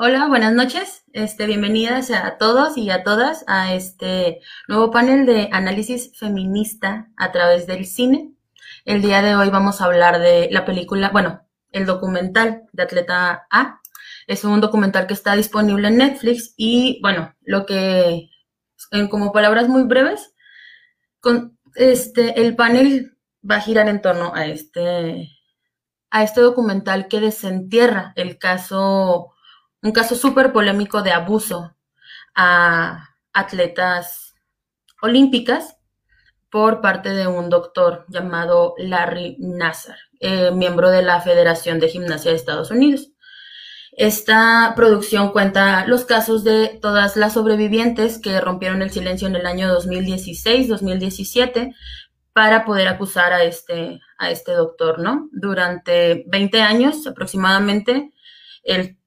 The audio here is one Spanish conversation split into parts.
Hola, buenas noches. Este, bienvenidas a todos y a todas a este nuevo panel de análisis feminista a través del cine. El día de hoy vamos a hablar de la película, bueno, el documental de Atleta A. Es un documental que está disponible en Netflix y, bueno, lo que, en como palabras muy breves, con este, el panel va a girar en torno a este, a este documental que desentierra el caso un caso súper polémico de abuso a atletas olímpicas por parte de un doctor llamado Larry Nassar, eh, miembro de la Federación de Gimnasia de Estados Unidos. Esta producción cuenta los casos de todas las sobrevivientes que rompieron el silencio en el año 2016-2017 para poder acusar a este, a este doctor, ¿no? Durante 20 años aproximadamente, el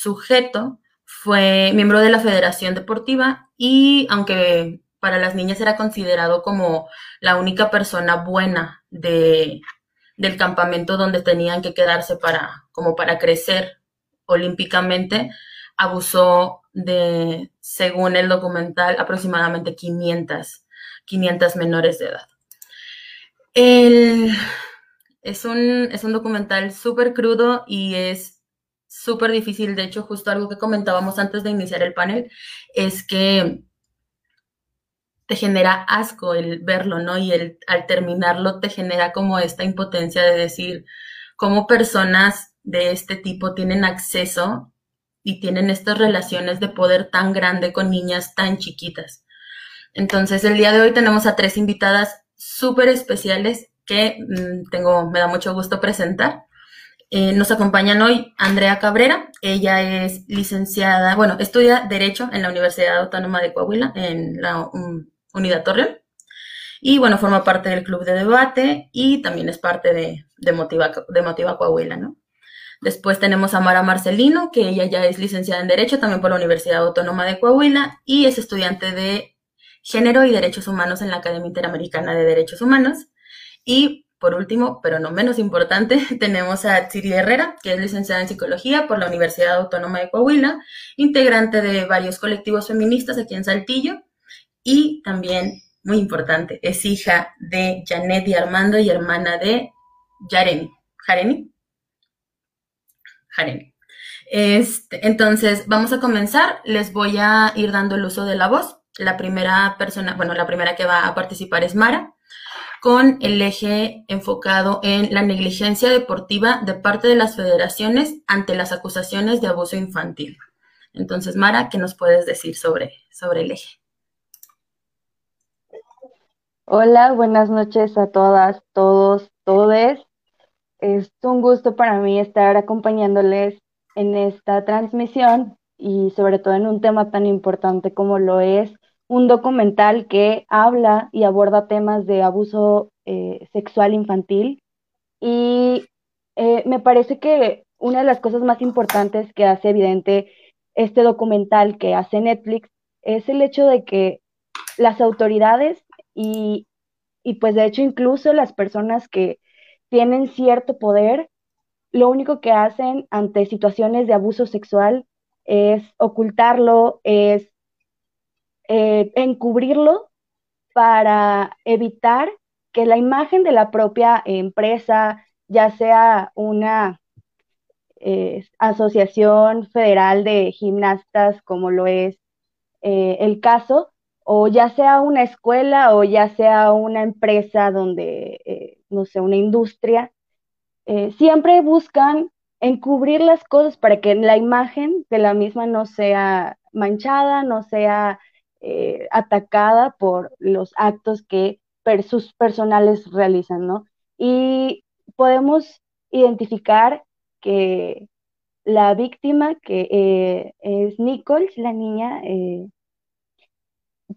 sujeto fue miembro de la Federación Deportiva y aunque para las niñas era considerado como la única persona buena de, del campamento donde tenían que quedarse para, como para crecer olímpicamente, abusó de, según el documental, aproximadamente 500, 500 menores de edad. es, un, es un documental súper crudo y es súper difícil. De hecho, justo algo que comentábamos antes de iniciar el panel es que te genera asco el verlo, ¿no? Y el, al terminarlo te genera como esta impotencia de decir cómo personas de este tipo tienen acceso y tienen estas relaciones de poder tan grande con niñas tan chiquitas. Entonces, el día de hoy tenemos a tres invitadas súper especiales que mm, tengo, me da mucho gusto presentar. Eh, nos acompañan hoy Andrea Cabrera. Ella es licenciada, bueno, estudia Derecho en la Universidad Autónoma de Coahuila, en la Unidad Torreón. Y bueno, forma parte del club de debate y también es parte de, de, Motiva, de Motiva Coahuila, ¿no? Después tenemos a Mara Marcelino, que ella ya es licenciada en Derecho también por la Universidad Autónoma de Coahuila y es estudiante de Género y Derechos Humanos en la Academia Interamericana de Derechos Humanos. Y por último, pero no menos importante, tenemos a Tsiri Herrera, que es licenciada en Psicología por la Universidad Autónoma de Coahuila, integrante de varios colectivos feministas aquí en Saltillo y también, muy importante, es hija de Janet y Armando y hermana de Yareni. ¿Jareni? Jareni. Este, entonces, vamos a comenzar. Les voy a ir dando el uso de la voz. La primera persona, bueno, la primera que va a participar es Mara con el eje enfocado en la negligencia deportiva de parte de las federaciones ante las acusaciones de abuso infantil. Entonces, Mara, ¿qué nos puedes decir sobre, sobre el eje? Hola, buenas noches a todas, todos, todes. Es un gusto para mí estar acompañándoles en esta transmisión y sobre todo en un tema tan importante como lo es un documental que habla y aborda temas de abuso eh, sexual infantil. Y eh, me parece que una de las cosas más importantes que hace evidente este documental que hace Netflix es el hecho de que las autoridades y, y pues de hecho incluso las personas que tienen cierto poder, lo único que hacen ante situaciones de abuso sexual es ocultarlo, es eh, encubrirlo para evitar que la imagen de la propia empresa, ya sea una eh, asociación federal de gimnastas, como lo es eh, el caso, o ya sea una escuela o ya sea una empresa donde, no sé, una industria, siempre buscan encubrir las cosas para que la imagen de la misma no sea manchada, no sea eh, atacada por los actos que sus personales realizan, ¿no? Y podemos identificar que la víctima, que eh, es Nichols, la niña, eh,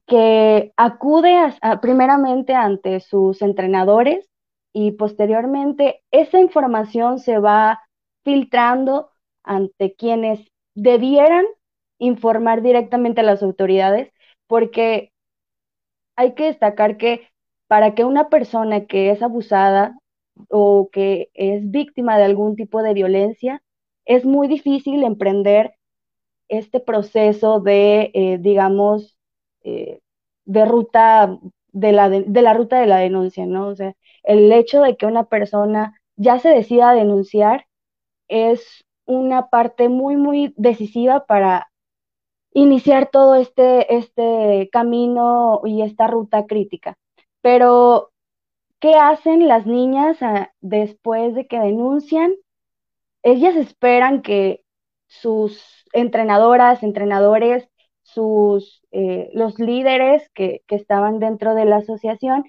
que acude primeramente ante sus entrenadores y posteriormente esa información se va filtrando ante quienes debieran informar directamente a las autoridades, porque hay que destacar que para que una persona que es abusada o que es víctima de algún tipo de violencia, es muy difícil emprender este proceso de, eh, digamos, eh, de ruta de la, de, la ruta de la denuncia, ¿no? O sea, el hecho de que una persona ya se decida denunciar es una parte muy, muy decisiva para iniciar todo este, este camino y esta ruta crítica. Pero, ¿qué hacen las niñas ah, después de que denuncian? Ellas esperan que sus entrenadoras, entrenadores, sus, eh, los líderes que, que estaban dentro de la asociación,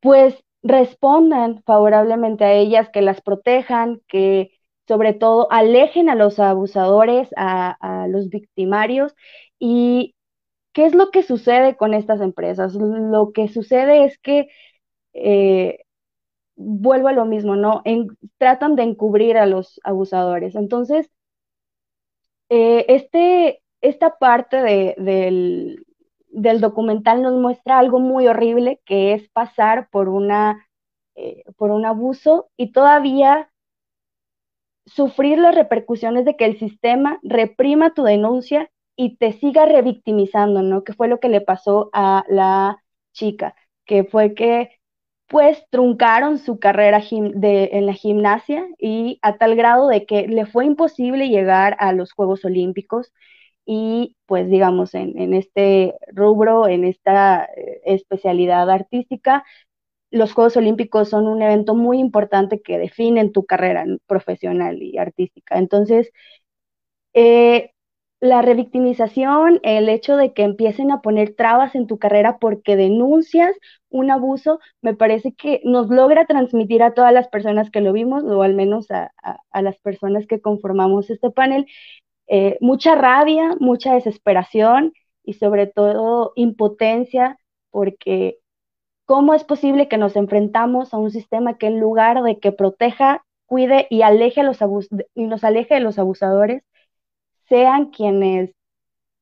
pues respondan favorablemente a ellas, que las protejan, que sobre todo alejen a los abusadores, a, los victimarios. ¿Y qué es lo que sucede con estas empresas? Lo que sucede es que, eh, vuelvo a lo mismo, ¿no? tratan de encubrir a los abusadores. Entonces, eh, este, esta parte del, del, documental nos muestra algo muy horrible, que es pasar por una... Eh, por un abuso y todavía sufrir las repercusiones de que el sistema reprima tu denuncia y te siga revictimizando, ¿no? Que fue lo que le pasó a la chica, que fue que pues truncaron su carrera en la gimnasia y a tal grado de que le fue imposible llegar a los Juegos Olímpicos y pues digamos en, en este rubro, en esta eh, especialidad artística, los Juegos Olímpicos son un evento muy importante que definen tu carrera profesional y artística. Entonces, eh, la revictimización, el hecho de que empiecen a poner trabas en tu carrera porque denuncias un abuso, me parece que nos logra transmitir a todas las personas que lo vimos, o al menos a, las personas que conformamos este panel, eh, mucha rabia, mucha desesperación y sobre todo impotencia, porque ¿Cómo es posible que nos enfrentamos a un sistema que en lugar de que proteja, cuide y aleje a los y nos aleje de los abusadores, sean quienes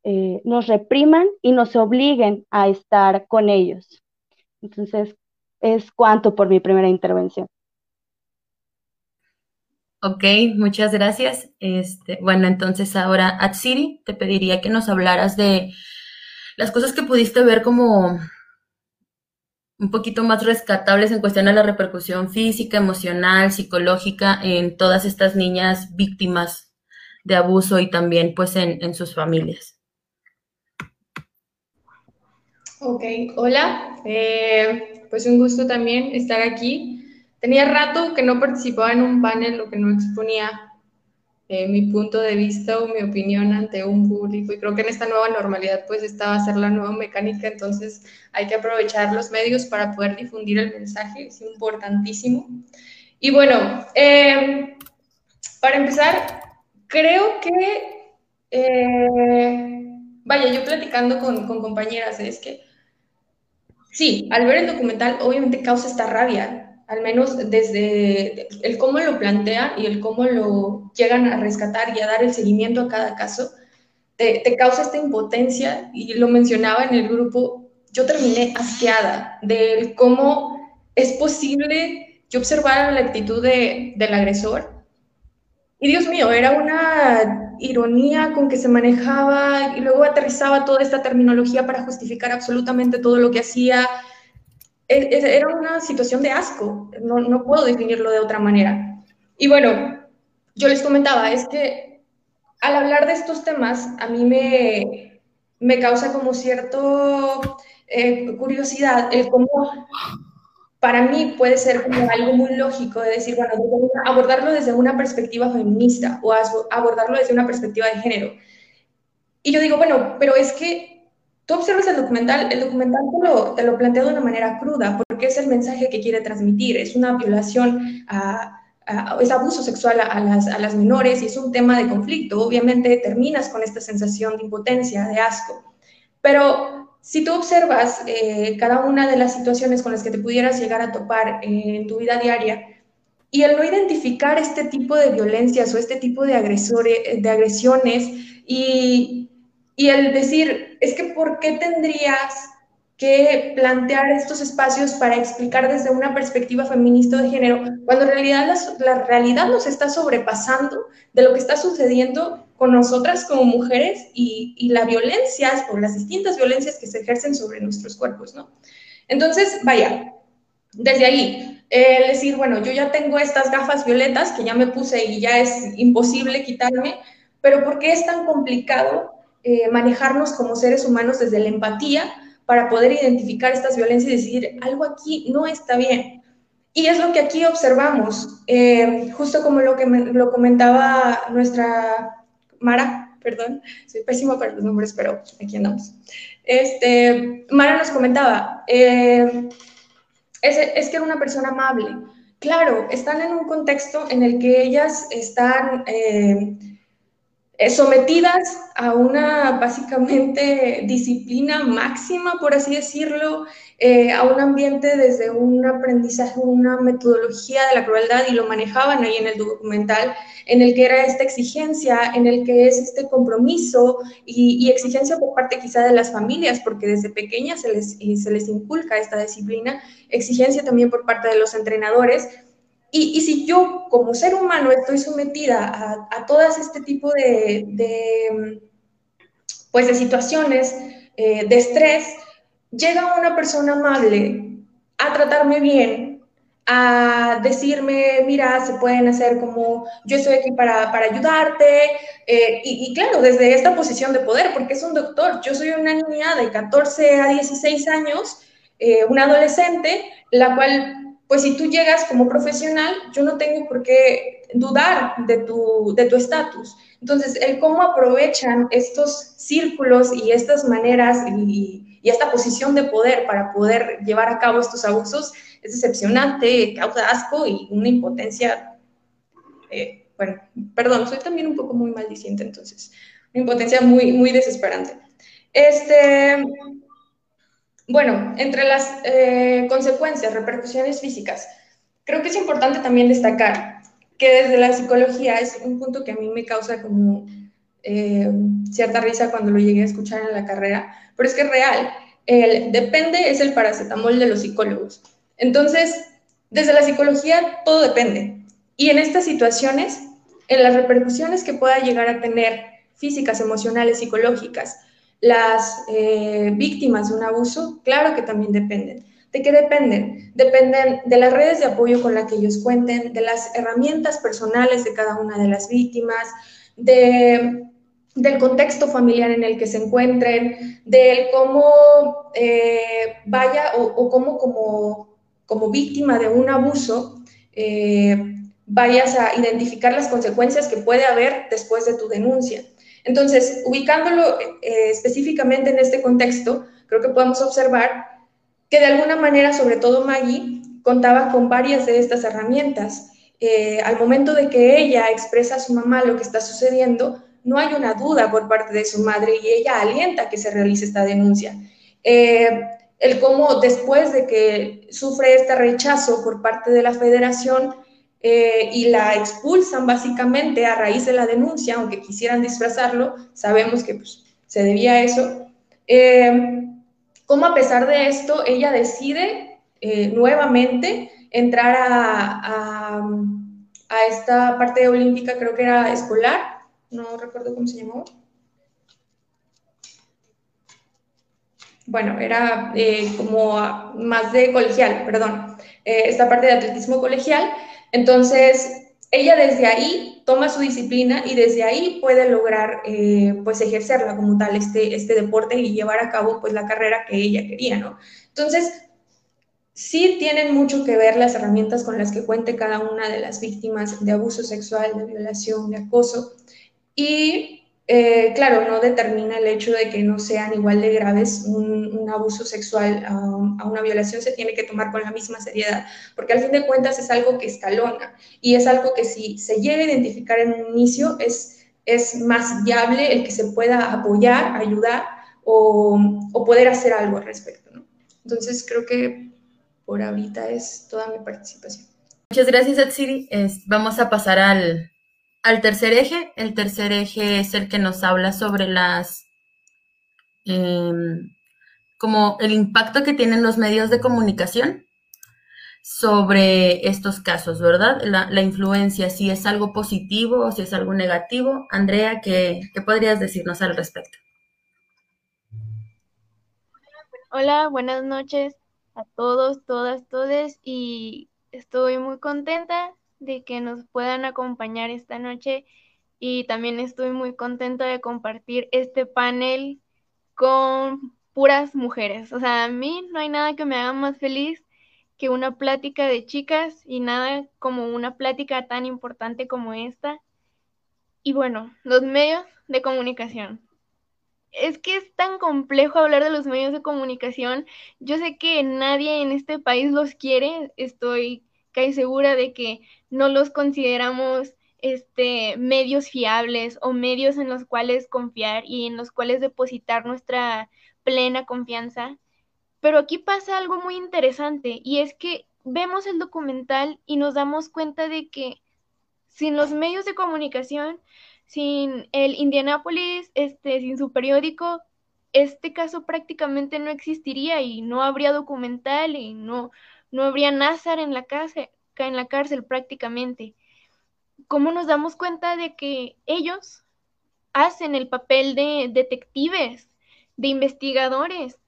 eh, nos repriman y nos obliguen a estar con ellos? Entonces, es cuanto por mi primera intervención. Ok, muchas gracias. Este, bueno, entonces ahora, Atsiri, te pediría que nos hablaras de las cosas que pudiste ver como un poquito más rescatables en cuestión a la repercusión física, emocional, psicológica en todas estas niñas víctimas de abuso y también pues en, sus familias. Ok, hola, eh, pues un gusto también estar aquí. Tenía rato que no participaba en un panel o que no exponía eh, mi punto de vista o mi opinión ante un público y creo que en esta nueva normalidad pues esta va a ser la nueva mecánica, entonces hay que aprovechar los medios para poder difundir el mensaje, es importantísimo. Y bueno, em, para empezar, creo que, eh, vaya, yo platicando con, con compañeras, es que sí, al ver el documental obviamente causa esta rabia, al menos desde el cómo lo plantean y el cómo lo llegan a rescatar y a dar el seguimiento a cada caso, te, causa esta impotencia y lo mencionaba en el grupo, yo terminé asqueada de cómo es posible que observara la actitud de, del agresor. Y Dios mío, era una ironía con que se manejaba y luego aterrizaba toda esta terminología para justificar absolutamente todo lo que hacía era una situación de asco, no, no puedo definirlo de otra manera. Y bueno, yo les comentaba, es que al hablar de estos temas, a mí me, me causa como cierto eh, curiosidad el cómo para mí puede ser algo muy lógico de decir, bueno, abordarlo desde una perspectiva feminista o abordarlo desde una perspectiva de género. Y yo digo, bueno, pero es que tú observas el documental, el documental te lo, plantea de una manera cruda, porque es el mensaje que quiere transmitir, es una violación a, es abuso sexual a las, a las menores y es un tema de conflicto. Obviamente terminas con esta sensación de impotencia, de asco. Pero si tú observas eh, cada una de las situaciones con las que te pudieras llegar a topar en tu vida diaria y el no identificar este tipo de violencias o este tipo de, agresores, de agresiones y, y el decir, es que ¿por qué tendrías que plantear estos espacios para explicar desde una perspectiva feminista de género, cuando en realidad la, realidad nos está sobrepasando de lo que está sucediendo con nosotras como mujeres y, y la violencia o las distintas violencias que se ejercen sobre nuestros cuerpos, ¿no? Entonces, vaya, desde ahí, el decir, bueno, yo ya tengo estas gafas violetas que ya me puse y ya es imposible quitarme, pero ¿por qué es tan complicado eh, manejarnos como seres humanos desde la empatía? para poder identificar estas violencias y decir, algo aquí no está bien. Y es lo que aquí observamos, eh, justo como lo que lo comentaba nuestra Mara, perdón, soy pésima para los nombres, pero aquí andamos. Este, Mara nos comentaba, eh, es, que era una persona amable. Claro, están en un contexto en el que ellas están... Eh, sometidas a una básicamente disciplina máxima, por así decirlo, eh, a un ambiente desde un aprendizaje, una metodología de la crueldad y lo manejaban ahí en el documental, en el que era esta exigencia, en el que es este compromiso y, exigencia por parte quizá de las familias, porque desde pequeñas se les, se les inculca esta disciplina, exigencia también por parte de los entrenadores y, si yo como ser humano estoy sometida a, a todo este tipo de, pues de situaciones eh, de estrés, llega una persona amable a tratarme bien, a decirme, mira, se pueden hacer como, yo estoy aquí para, para ayudarte, eh, y, claro, desde esta posición de poder, porque es un doctor, yo soy una niña de 14 a 16 años, eh, una adolescente, la cual pues si tú llegas como profesional, yo no tengo por qué dudar de tu de estatus. Entonces, el cómo aprovechan estos círculos y estas maneras y, esta posición de poder para poder llevar a cabo estos abusos es decepcionante, causa asco y una impotencia, eh, bueno, perdón, soy también un poco muy maldiciente, entonces, una impotencia muy, muy desesperante. Este, bueno, entre las eh, consecuencias, repercusiones físicas, creo que es importante también destacar que desde la psicología es un punto que a mí me causa como eh, cierta risa cuando lo llegué a escuchar en la carrera, pero es que es real. El depende es el paracetamol de los psicólogos. Entonces, desde la psicología todo depende. Y en estas situaciones, en las repercusiones que pueda llegar a tener físicas, emocionales, psicológicas, las eh, víctimas de un abuso, claro que también dependen. ¿De qué dependen? Dependen de las redes de apoyo con las que ellos cuenten, de las herramientas personales de cada una de las víctimas, de, del contexto familiar en el que se encuentren, del cómo eh, vaya o, cómo como, como, víctima de un abuso eh, vayas a identificar las consecuencias que puede haber después de tu denuncia. Entonces, ubicándolo eh, específicamente en este contexto, creo que podemos observar que de alguna manera, sobre todo Maggie, contaba con varias de estas herramientas. Eh, al momento de que ella expresa a su mamá lo que está sucediendo, no hay una duda por parte de su madre y ella alienta que se realice esta denuncia. Eh, el cómo después de que sufre este rechazo por parte de la federación, eh, y la expulsan básicamente a raíz de la denuncia, aunque quisieran disfrazarlo, sabemos que pues, se debía a eso. Eh, como a pesar de esto, ella decide eh, nuevamente entrar a, a, esta parte olímpica, creo que era escolar, no recuerdo cómo se llamó. Bueno, era como más de colegial, perdón, esta parte de atletismo colegial, entonces, ella desde ahí toma su disciplina y desde ahí puede lograr eh, pues ejercerla como tal este, este deporte y llevar a cabo pues la carrera que ella quería, ¿no? Entonces, sí tienen mucho que ver las herramientas con las que cuente cada una de las víctimas de abuso sexual, de violación, de acoso y eh, claro, no determina el hecho de que no sean igual de graves un, abuso sexual a, una violación, se tiene que tomar con la misma seriedad, porque al fin de cuentas es algo que escalona y es algo que si se llega a identificar en un inicio es, es más viable el que se pueda apoyar, ayudar o, poder hacer algo al respecto. Entonces creo que por ahorita es toda mi participación. Muchas gracias, Atsiri. vamos a pasar al, al tercer eje. El tercer eje es el que nos habla sobre las, em, como el impacto que tienen los medios de comunicación sobre estos casos, ¿verdad? La, influencia, si es algo positivo o si es algo negativo. Andrea, ¿qué, ¿qué, podrías decirnos al respecto? Hola, buenas noches a todos, todas, todes y estoy muy contenta de que nos puedan acompañar esta noche y también estoy muy contenta de compartir este panel con puras mujeres. O sea, a mí no hay nada que me haga más feliz que una plática de chicas y nada como una plática tan importante como esta. Y bueno, los medios de comunicación. Es que es tan complejo hablar de los medios de comunicación. Yo sé que nadie en este país los quiere. Estoy casi segura de que no los consideramos este, medios fiables o medios en los cuales confiar y en los cuales depositar nuestra plena confianza. Pero aquí pasa algo muy interesante y es que vemos el documental y nos damos cuenta de que sin los medios de comunicación, sin el Indianapolis, este, sin su periódico, este caso prácticamente no existiría y no habría documental y no, no habría Nazar en la, casa, en la cárcel prácticamente. ¿Cómo nos damos cuenta de que ellos hacen el papel de detectives, de investigadores,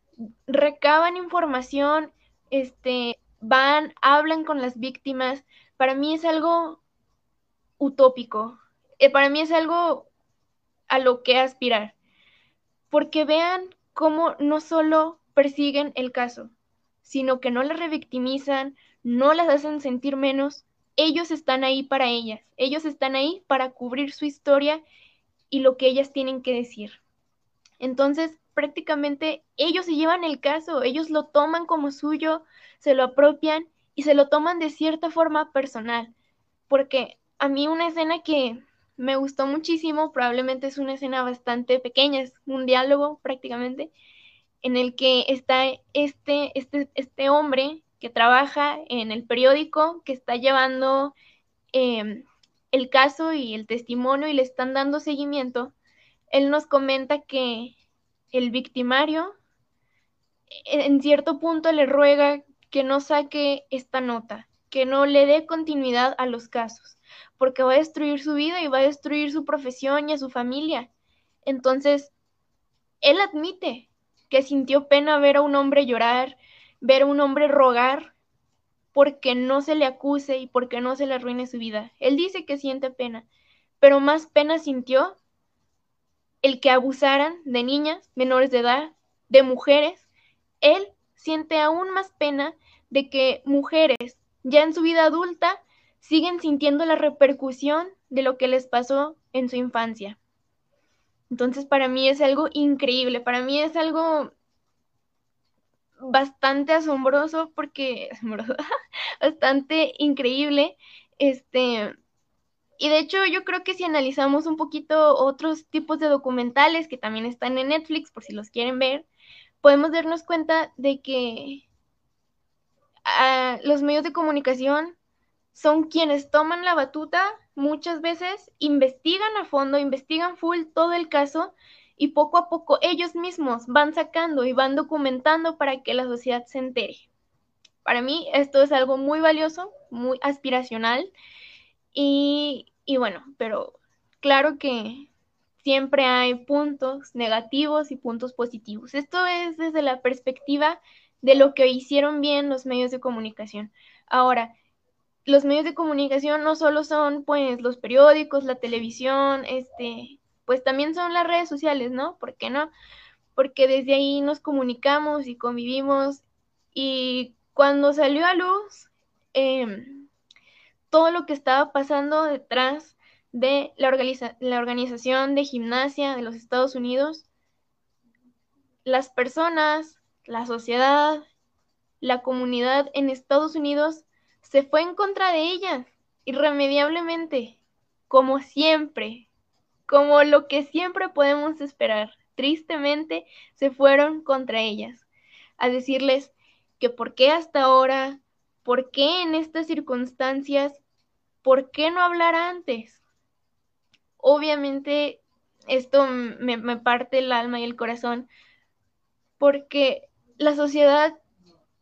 recaban información, este, van, hablan con las víctimas? Para mí es algo utópico. Eh, para mí es algo a lo que aspirar. Porque vean cómo no solo persiguen el caso, sino que no la revictimizan, no las hacen sentir menos, ellos están ahí para ellas, ellos están ahí para cubrir su historia y lo que ellas tienen que decir. Entonces, prácticamente ellos se llevan el caso, ellos lo toman como suyo, se lo apropian y se lo toman de cierta forma personal, porque a mí una escena que me gustó muchísimo, probablemente es una escena bastante pequeña, es un diálogo prácticamente, en el que está este, este, este hombre que trabaja en el periódico, que está llevando em, el caso y el testimonio y le están dando seguimiento, él nos comenta que el victimario en cierto punto le ruega que no saque esta nota, que no le dé continuidad a los casos, porque va a destruir su vida y va a destruir su profesión y a su familia. Entonces, él admite que sintió pena ver a un hombre llorar, ver a un hombre rogar porque no se le acuse y porque no se le arruine su vida. Él dice que siente pena, pero más pena sintió el que abusaran de niñas menores de edad, de mujeres. Él siente aún más pena de que mujeres ya en su vida adulta siguen sintiendo la repercusión de lo que les pasó en su infancia. Entonces para mí es algo increíble, para mí es algo bastante asombroso porque asombroso, bastante increíble. Este, y de hecho yo creo que si analizamos un poquito otros tipos de documentales que también están en Netflix, por si los quieren ver, podemos darnos cuenta de que ah, los medios de comunicación son quienes toman la batuta muchas veces, investigan a fondo, investigan full todo el caso y poco a poco ellos mismos van sacando y van documentando para que la sociedad se entere. Para mí esto es algo muy valioso, muy aspiracional y, bueno, pero claro que siempre hay puntos negativos y puntos positivos. Esto es desde la perspectiva de lo que hicieron bien los medios de comunicación. Ahora, los medios de comunicación no solo son pues los periódicos, la televisión, este, pues también son las redes sociales, ¿no? ¿Por qué no? Porque desde ahí nos comunicamos y convivimos y cuando salió a luz em, todo lo que estaba pasando detrás de la, la Organización de Gimnasia de los Estados Unidos, las personas, la sociedad, la comunidad en Estados Unidos se fue en contra de ellas, irremediablemente, como siempre, como lo que siempre podemos esperar. Tristemente se fueron contra ellas, a decirles que por qué hasta ahora, por qué en estas circunstancias, por qué no hablar antes. Obviamente esto me, me parte el alma y el corazón, porque la sociedad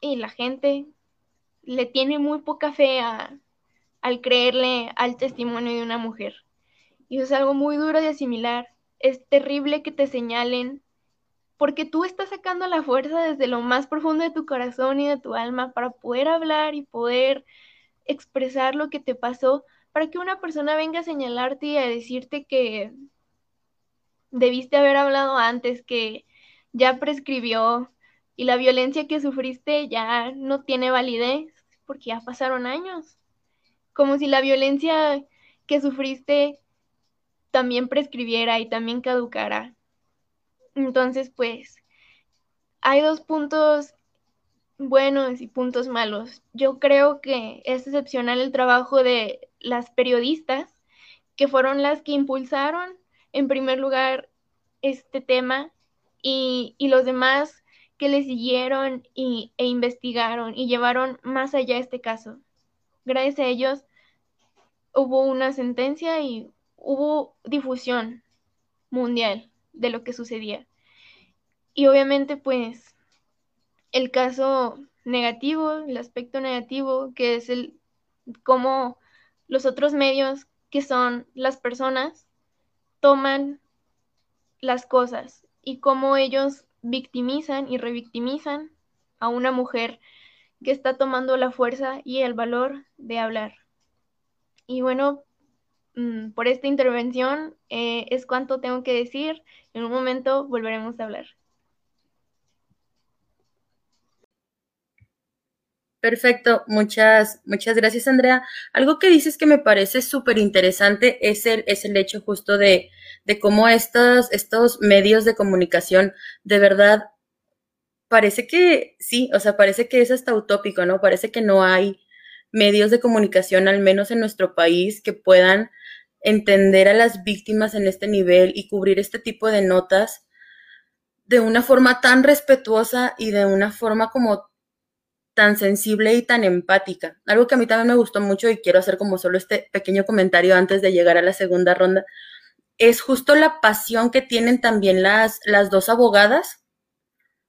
y la gente le tiene muy poca fe al creerle al testimonio de una mujer. Y es algo muy duro de asimilar. Es terrible que te señalen porque tú estás sacando la fuerza desde lo más profundo de tu corazón y de tu alma para poder hablar y poder expresar lo que te pasó, para que una persona venga a señalarte y a decirte que debiste haber hablado antes, que ya prescribió, y la violencia que sufriste ya no tiene validez porque ya pasaron años. Como si la violencia que sufriste también prescribiera y también caducara. Entonces, pues, hay dos puntos buenos y puntos malos. Yo creo que es excepcional el trabajo de las periodistas, que fueron las que impulsaron en primer lugar este tema y, y los demás que le siguieron y, e investigaron y llevaron más allá este caso. Gracias a ellos hubo una sentencia y hubo difusión mundial de lo que sucedía. Y obviamente pues el caso negativo, el aspecto negativo, que es el cómo los otros medios, que son las personas, toman las cosas y cómo ellos victimizan y revictimizan a una mujer que está tomando la fuerza y el valor de hablar. Y bueno, mm, por esta intervención eh, es cuanto tengo que decir. En un momento volveremos a hablar. Perfecto, muchas, muchas gracias Andrea. Algo que dices que me parece súper interesante es el, es el hecho justo de, de cómo estos, estos medios de comunicación de verdad parece que sí, o sea, parece que es hasta utópico, ¿no? Parece que no hay medios de comunicación, al menos en nuestro país, que puedan entender a las víctimas en este nivel y cubrir este tipo de notas de una forma tan respetuosa y de una forma como tan sensible y tan empática. Algo que a mí también me gustó mucho y quiero hacer como solo este pequeño comentario antes de llegar a la segunda ronda, es justo la pasión que tienen también las, las dos abogadas,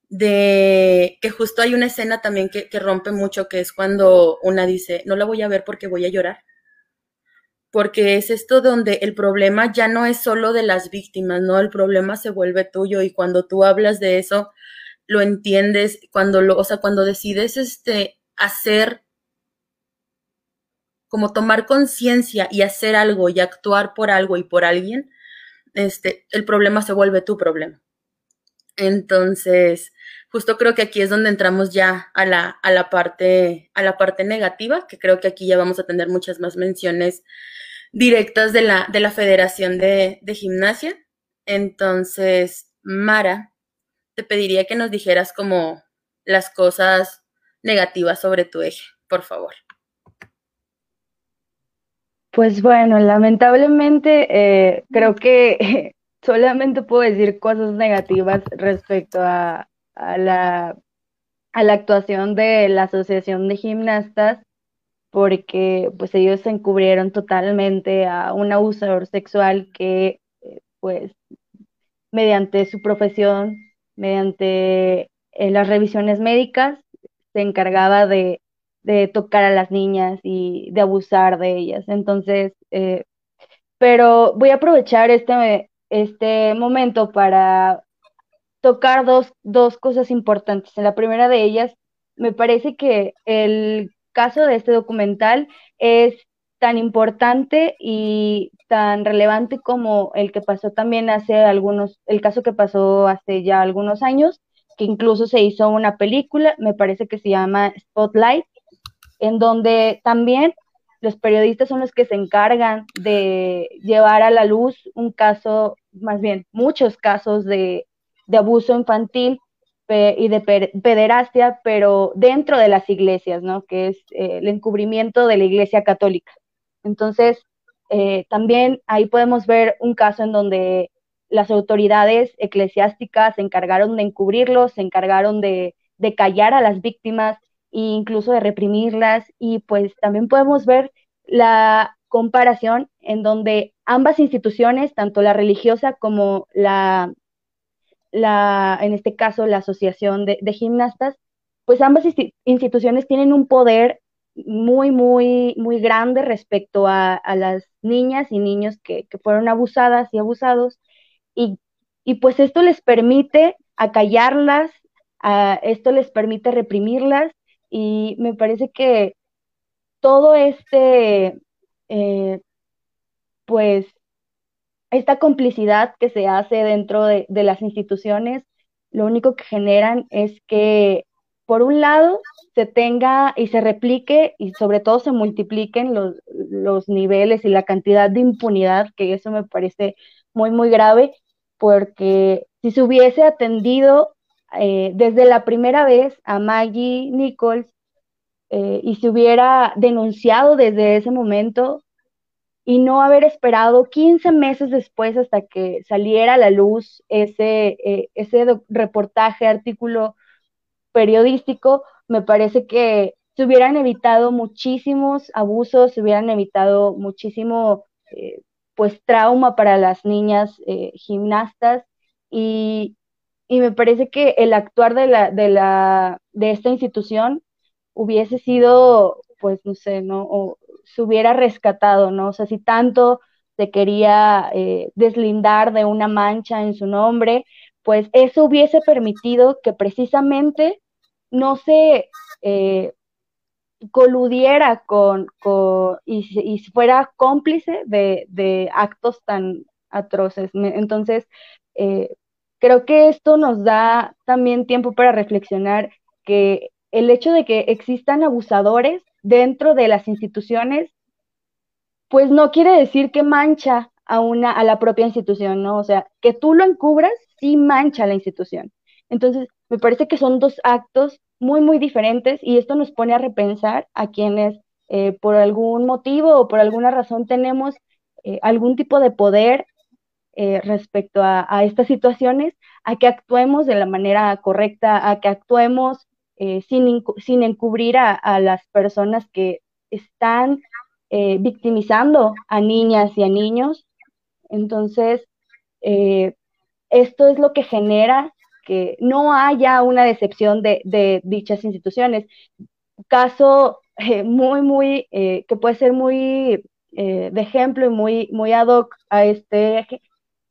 de que justo hay una escena también que, que rompe mucho, que es cuando una dice, no la voy a ver porque voy a llorar. Porque es esto donde el problema ya no es solo de las víctimas, ¿no? El problema se vuelve tuyo y cuando tú hablas de eso, lo entiendes, cuando lo, o sea, cuando decides este hacer como tomar conciencia y hacer algo y actuar por algo y por alguien, este, el problema se vuelve tu problema. Entonces, justo creo que aquí es donde entramos ya a la, a la parte, a la parte negativa, que creo que aquí ya vamos a tener muchas más menciones directas de la, de la Federación de, de Gimnasia. Entonces, Mara, te pediría que nos dijeras como las cosas negativas sobre tu eje, por favor. Pues bueno, lamentablemente eh, creo que solamente puedo decir cosas negativas respecto a, la, a la actuación de la Asociación de Gimnastas, porque pues ellos encubrieron totalmente a un abusador sexual que eh, pues mediante su profesión mediante eh, las revisiones médicas, se encargaba de, tocar a las niñas y de abusar de ellas. Entonces, eh, pero voy a aprovechar este, este momento para tocar dos, dos cosas importantes. En la primera de ellas, me parece que el caso de este documental es tan importante y tan relevante como el que pasó también hace algunos, el caso que pasó hace ya algunos años, que incluso se hizo una película, me parece que se llama Spotlight, en donde también los periodistas son los que se encargan de llevar a la luz un caso, más bien muchos casos de, abuso infantil y de pederastia, pero dentro de las iglesias, ¿no? Que es eh, el encubrimiento de la iglesia católica. Entonces, eh, también ahí podemos ver un caso en donde las autoridades eclesiásticas se encargaron de encubrirlos, se encargaron de, de callar a las víctimas e incluso de reprimirlas. Y pues también podemos ver la comparación en donde ambas instituciones, tanto la religiosa como la, la en este caso, la Asociación de, Gimnastas, pues ambas instituciones tienen un poder muy, muy, muy grande respecto a, las niñas y niños que, que, fueron abusadas y abusados. Y, y pues esto les permite acallarlas, esto les permite reprimirlas y me parece que todo este, eh, pues, esta complicidad que se hace dentro de, las instituciones, lo único que generan es que, por un lado, se tenga y se replique y sobre todo se multipliquen los, los niveles y la cantidad de impunidad, que eso me parece muy, muy grave, porque si se hubiese atendido eh, desde la primera vez a Maggie Nichols eh, y se hubiera denunciado desde ese momento y no haber esperado 15 meses después hasta que saliera a la luz ese, eh, ese reportaje, artículo periodístico, me parece que se hubieran evitado muchísimos abusos, se hubieran evitado muchísimo pues trauma para las niñas gimnastas y, y me parece que el actuar de, la, de, la, de esta institución hubiese sido, pues no sé, ¿no? O se hubiera rescatado, ¿no? O sea, si tanto se quería eh, deslindar de una mancha en su nombre, pues eso hubiese permitido que precisamente no se eh, coludiera con, con y, y, fuera cómplice de, de actos tan atroces. Entonces, eh, Creo que esto nos da también tiempo para reflexionar que el hecho de que existan abusadores dentro de las instituciones, pues no quiere decir que mancha a una a la propia institución, ¿no? O sea, que tú lo encubras sí mancha la institución. Entonces, me parece que son dos actos muy, muy diferentes y esto nos pone a repensar a quienes eh, por algún motivo o por alguna razón tenemos eh, algún tipo de poder eh, respecto a, estas situaciones, a que actuemos de la manera correcta, a que actuemos eh, sin, sin, encubrir a, las personas que están eh, victimizando a niñas y a niños. Entonces, esto es lo que genera que no haya una decepción de, dichas instituciones. Caso muy, muy, que puede ser muy de ejemplo y muy, muy ad hoc a este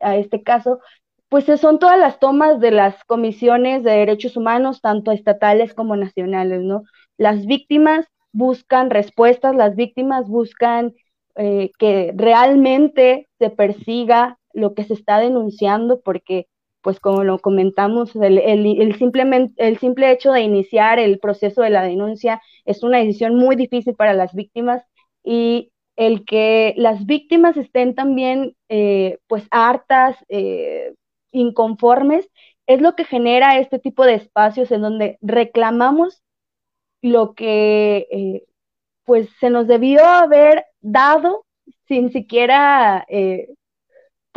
a este caso, pues son todas las tomas de las comisiones de derechos humanos, tanto estatales como nacionales, ¿no? Las víctimas buscan respuestas, las víctimas buscan eh, que realmente se persiga lo que se está denunciando, porque, pues como lo comentamos, el, el, simplemente, el simple hecho de iniciar el proceso de la denuncia es una decisión muy difícil para las víctimas y el que las víctimas estén también eh, pues hartas, eh, inconformes, es lo que genera este tipo de espacios en donde reclamamos lo que eh, pues se nos debió haber dado sin siquiera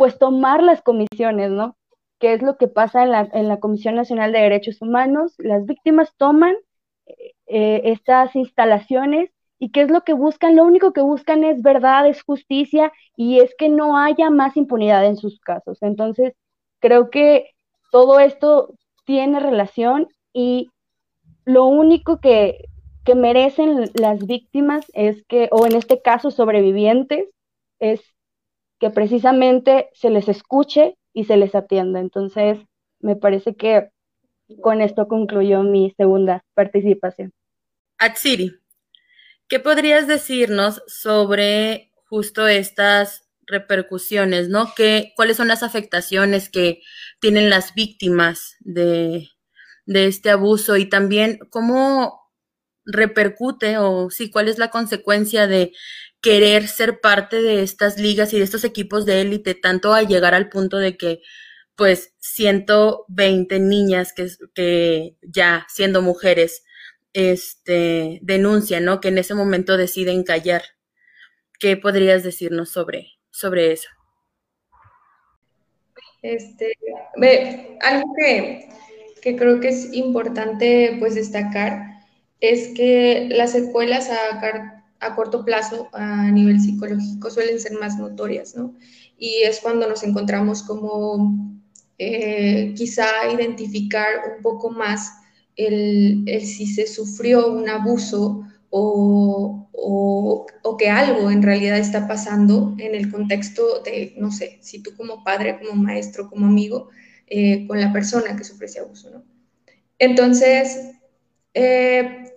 pues tomar las comisiones, ¿no? Que es lo que pasa en la, en la Comisión Nacional de Derechos Humanos. Las víctimas toman estas instalaciones ¿Y qué es lo que buscan? Lo único que buscan es verdad, es justicia y es que no haya más impunidad en sus casos. Entonces, creo que todo esto tiene relación y lo único que, que merecen las víctimas es que, o en este caso sobrevivientes, es que precisamente se les escuche y se les atienda. Entonces, me parece que con esto concluyó mi segunda participación. Atsiri. ¿Qué podrías decirnos sobre justo estas repercusiones, ¿no? ¿Qué, ¿Cuáles son las afectaciones que tienen las víctimas de, este abuso y también cómo, repercute o sí, cuál es la consecuencia de querer ser parte de estas ligas y de estos equipos de élite, tanto a llegar al punto de que pues 120 niñas que, ya siendo mujeres este, denuncian, ¿no? Que en ese momento deciden callar. ¿Qué podrías decirnos sobre, sobre eso? Este, algo que, que creo que es importante pues destacar es que las secuelas a, a corto plazo a nivel psicológico suelen ser más notorias, ¿no? Y es cuando nos encontramos como eh, quizá identificar un poco más el, si se sufrió un abuso o, o, que algo en realidad está pasando en el contexto de, no sé, si tú como padre, como maestro, como amigo, eh, con la persona que sufre ese abuso, ¿no? Entonces, eh,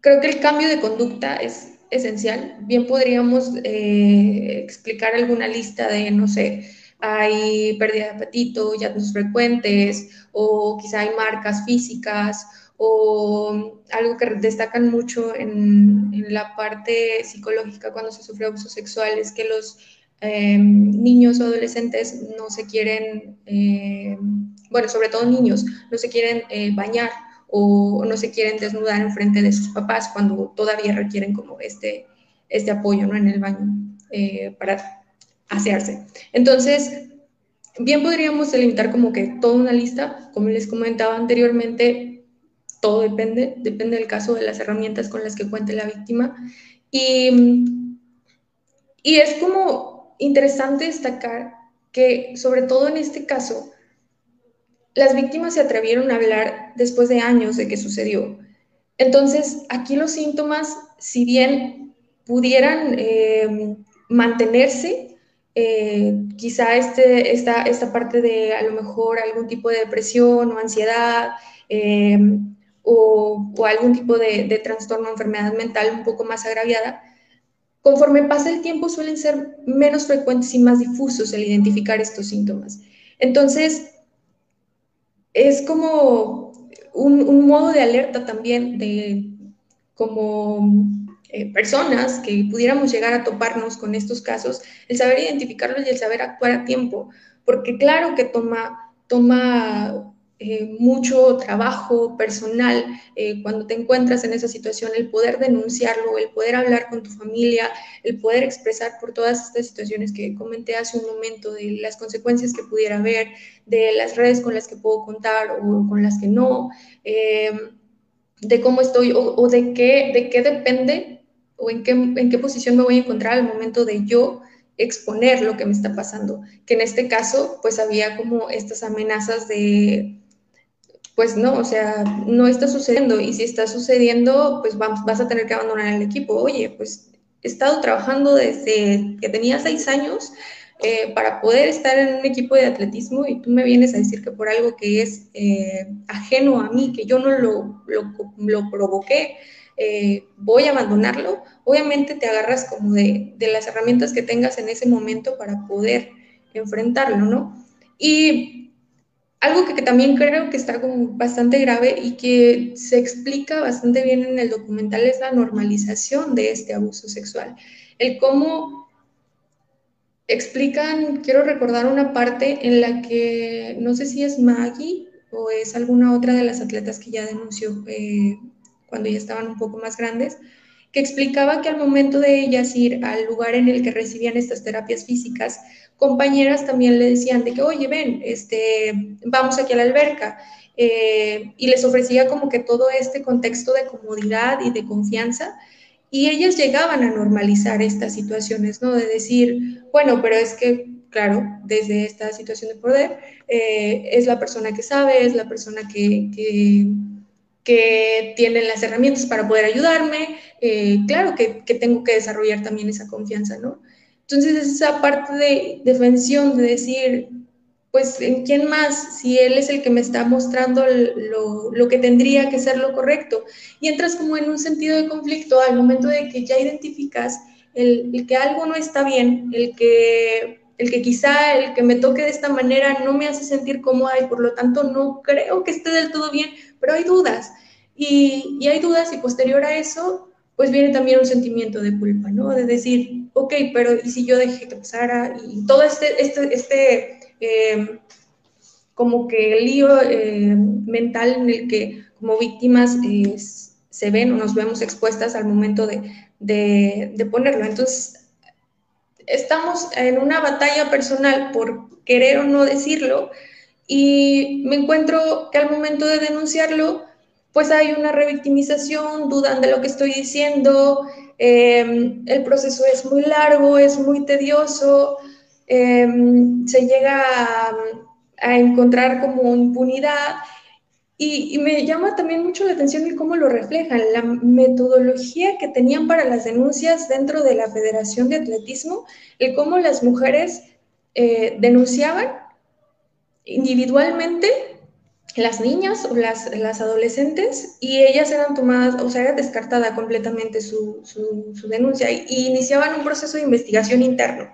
creo que el cambio de conducta es esencial. Bien podríamos eh, explicar alguna lista de, no sé, hay pérdida de apetito, llantos frecuentes, o quizá hay marcas físicas, o algo que destacan mucho en, la parte psicológica cuando se sufre abuso sexual es que los em, niños o adolescentes no se quieren, em, bueno, sobre todo niños, no se quieren eh, bañar o no se quieren desnudar en frente de sus papás cuando todavía requieren como este, este apoyo ¿no? en el baño eh, para asearse. Entonces, bien podríamos delimitar como que toda una lista, como les comentaba anteriormente, todo depende, depende del caso de las herramientas con las que cuente la víctima. Y, y es como interesante destacar que, sobre todo en este caso, las víctimas se atrevieron a hablar después de años de que sucedió. Entonces, aquí los síntomas, si bien pudieran eh, mantenerse, eh, quizá este, esta, esta parte de a lo mejor algún tipo de depresión o ansiedad eh, o, algún tipo de, de trastorno o enfermedad mental un poco más agraviada, conforme pasa el tiempo suelen ser menos frecuentes y más difusos el identificar estos síntomas. Entonces, es como un, modo de alerta también de como eh, personas que pudiéramos llegar a toparnos con estos casos, el saber identificarlos y el saber actuar a tiempo, porque claro que toma, toma eh, mucho trabajo personal eh, cuando te encuentras en esa situación, el poder denunciarlo, el poder hablar con tu familia, el poder expresar por todas estas situaciones que comenté hace un momento, de las consecuencias que pudiera haber, de las redes con las que puedo contar o con las que no, eh, de cómo estoy o, de, qué, de qué depende o en qué, en qué posición me voy a encontrar al momento de yo exponer lo que me está pasando, que en este caso pues había como estas amenazas de pues no, o sea, no está sucediendo y si está sucediendo, pues vas a tener que abandonar el equipo. Oye, pues he estado trabajando desde que tenía seis años eh, para poder estar en un equipo de atletismo y tú me vienes a decir que por algo que es eh, ajeno a mí, que yo no lo, lo, provoqué, eh, voy a abandonarlo, obviamente te agarras como de, de las herramientas que tengas en ese momento para poder enfrentarlo, ¿no? Y algo que, también creo que está como bastante grave y que se explica bastante bien en el documental es la normalización de este abuso sexual. El cómo explican, quiero recordar una parte en la que no sé si es Maggie o es alguna otra de las atletas que ya denunció eh, cuando ya estaban un poco más grandes, que explicaba que al momento de ellas ir al lugar en el que recibían estas terapias físicas, compañeras también le decían de que, oye, ven, este, vamos aquí a la alberca. Eh, y les ofrecía como que todo este contexto de comodidad y de confianza. Y ellas llegaban a normalizar estas situaciones, ¿no? De decir, bueno, pero es que, claro, desde esta situación de poder, eh, es la persona que sabe, es la persona que, que, tiene las herramientas para poder ayudarme, eh, claro que tengo que desarrollar también esa confianza, ¿no? Entonces es esa parte de defensión, de decir, pues, ¿en quién más? Si él es el que me está mostrando lo, lo, que tendría que ser lo correcto. Y entras como en un sentido de conflicto al momento de que ya identificas el, el, que algo no está bien, el que, el que quizá el que me toque de esta manera no me hace sentir cómoda y por lo tanto no creo que esté del todo bien, pero hay dudas. Y, y hay dudas y posterior a eso, pues viene también un sentimiento de culpa, ¿no? De decir, ok, pero ¿y si yo dejé que pasara? Y todo este, este, este eh, como que lío eh, mental en el que como víctimas eh, se ven o nos vemos expuestas al momento de, de, de ponerlo. Entonces, estamos en una batalla personal por querer o no decirlo y me encuentro que al momento de denunciarlo, pues hay una revictimización, dudan de lo que estoy diciendo, em, el proceso es muy largo, es muy tedioso, em, se llega a, encontrar como impunidad y, me llama también mucho la atención el cómo lo reflejan, la metodología que tenían para las denuncias dentro de la Federación de Atletismo, el cómo las mujeres eh, denunciaban individualmente las niñas o las, las, adolescentes y ellas eran tomadas, o sea, era descartada completamente su, su, denuncia y, iniciaban un proceso de investigación interno.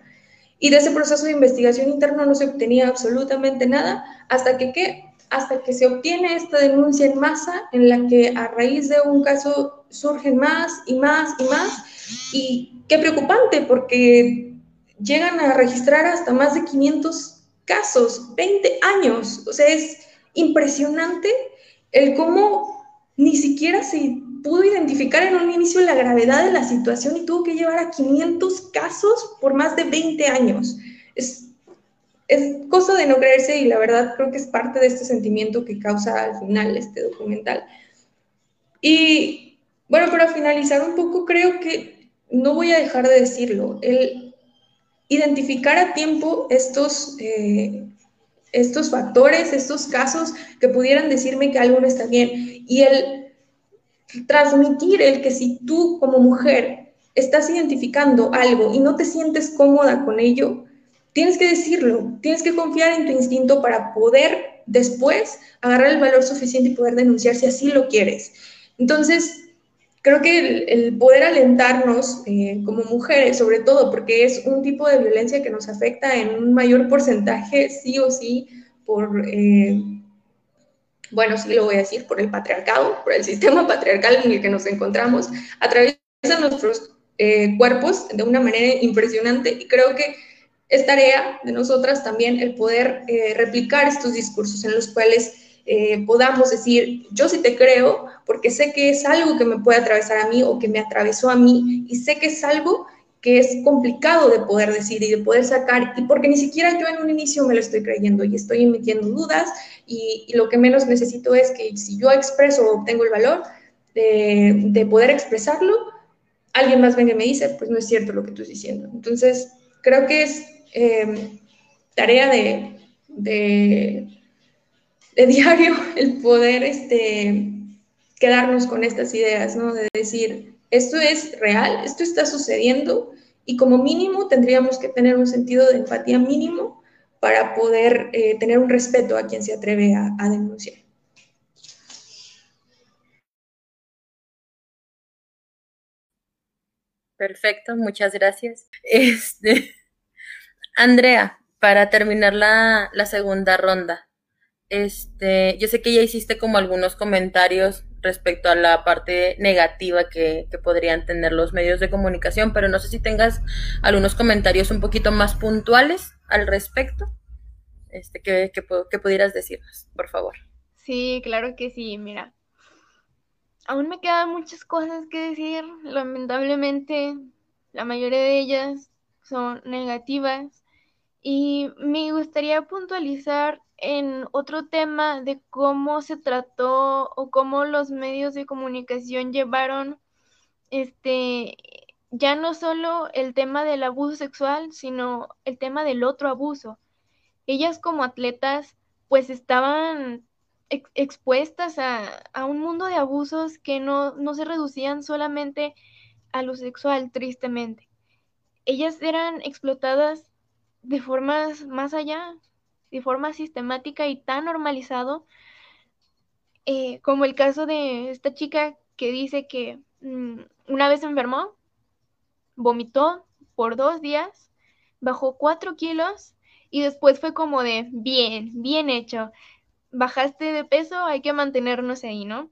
Y de ese proceso de investigación interno no se obtenía absolutamente nada hasta que, ¿qué? Hasta que se obtiene esta denuncia en masa en la que a raíz de un caso surgen más y más y más. Y qué preocupante porque llegan a registrar hasta más de 500 casos, 20 años. O sea, es impresionante el cómo ni siquiera se pudo identificar en un inicio la gravedad de la situación y tuvo que llevar a 500 casos por más de 20 años. Es, es cosa de no creerse y la verdad creo que es parte de este sentimiento que causa al final este documental. Y bueno, para finalizar un poco, creo que no voy a dejar de decirlo, el identificar a tiempo estos, eh, estos factores, estos casos que pudieran decirme que algo no está bien. Y el transmitir el que si tú como mujer estás identificando algo y no te sientes cómoda con ello, tienes que decirlo, tienes que confiar en tu instinto para poder después agarrar el valor suficiente y poder denunciar si así lo quieres. Entonces, creo que el, poder alentarnos eh, como mujeres, sobre todo porque es un tipo de violencia que nos afecta en un mayor porcentaje, sí o sí, por, eh, bueno, sí lo voy a decir, por el patriarcado, por el sistema patriarcal en el que nos encontramos, atraviesa nuestros eh, cuerpos de una manera impresionante y creo que es tarea de nosotras también el poder replicar estos discursos en los cuales eh, podamos decir, yo sí te creo porque sé que es algo que me puede atravesar a mí o que me atravesó a mí y sé que es algo que es complicado de poder decir y de poder sacar y porque ni siquiera yo en un inicio me lo estoy creyendo y estoy emitiendo dudas y, lo que menos necesito es que si yo expreso o obtengo el valor de, poder expresarlo, alguien más venga y me dice, pues no es cierto lo que tú estás diciendo. Entonces, creo que es eh, tarea de, de de diario el poder este, quedarnos con estas ideas, ¿no? De decir, esto es real, esto está sucediendo y como mínimo tendríamos que tener un sentido de empatía mínimo para poder eh, tener un respeto a quien se atreve a, denunciar. Perfecto, muchas gracias. Este, Andrea, para terminar la segunda ronda, este, yo sé que ya hiciste como algunos comentarios respecto a la parte negativa que, podrían tener los medios de comunicación, pero no sé si tengas algunos comentarios un poquito más puntuales al respecto, este, que, que, pudieras decirnos, por favor. Sí, claro que sí, mira. Aún me quedan muchas cosas que decir, lamentablemente la mayoría de ellas son negativas y me gustaría puntualizar en otro tema de cómo se trató o cómo los medios de comunicación llevaron este ya no solo el tema del abuso sexual, sino el tema del otro abuso. Ellas como atletas pues estaban expuestas a, a, un mundo de abusos que no, no se reducían solamente a lo sexual, tristemente. Ellas eran explotadas de formas más allá, de forma sistemática y tan normalizado, eh, como el caso de esta chica que dice que mm, una vez enfermó, vomitó por dos días, bajó cuatro kilos y después fue como de, bien, bien hecho, bajaste de peso, hay que mantenernos ahí, ¿no?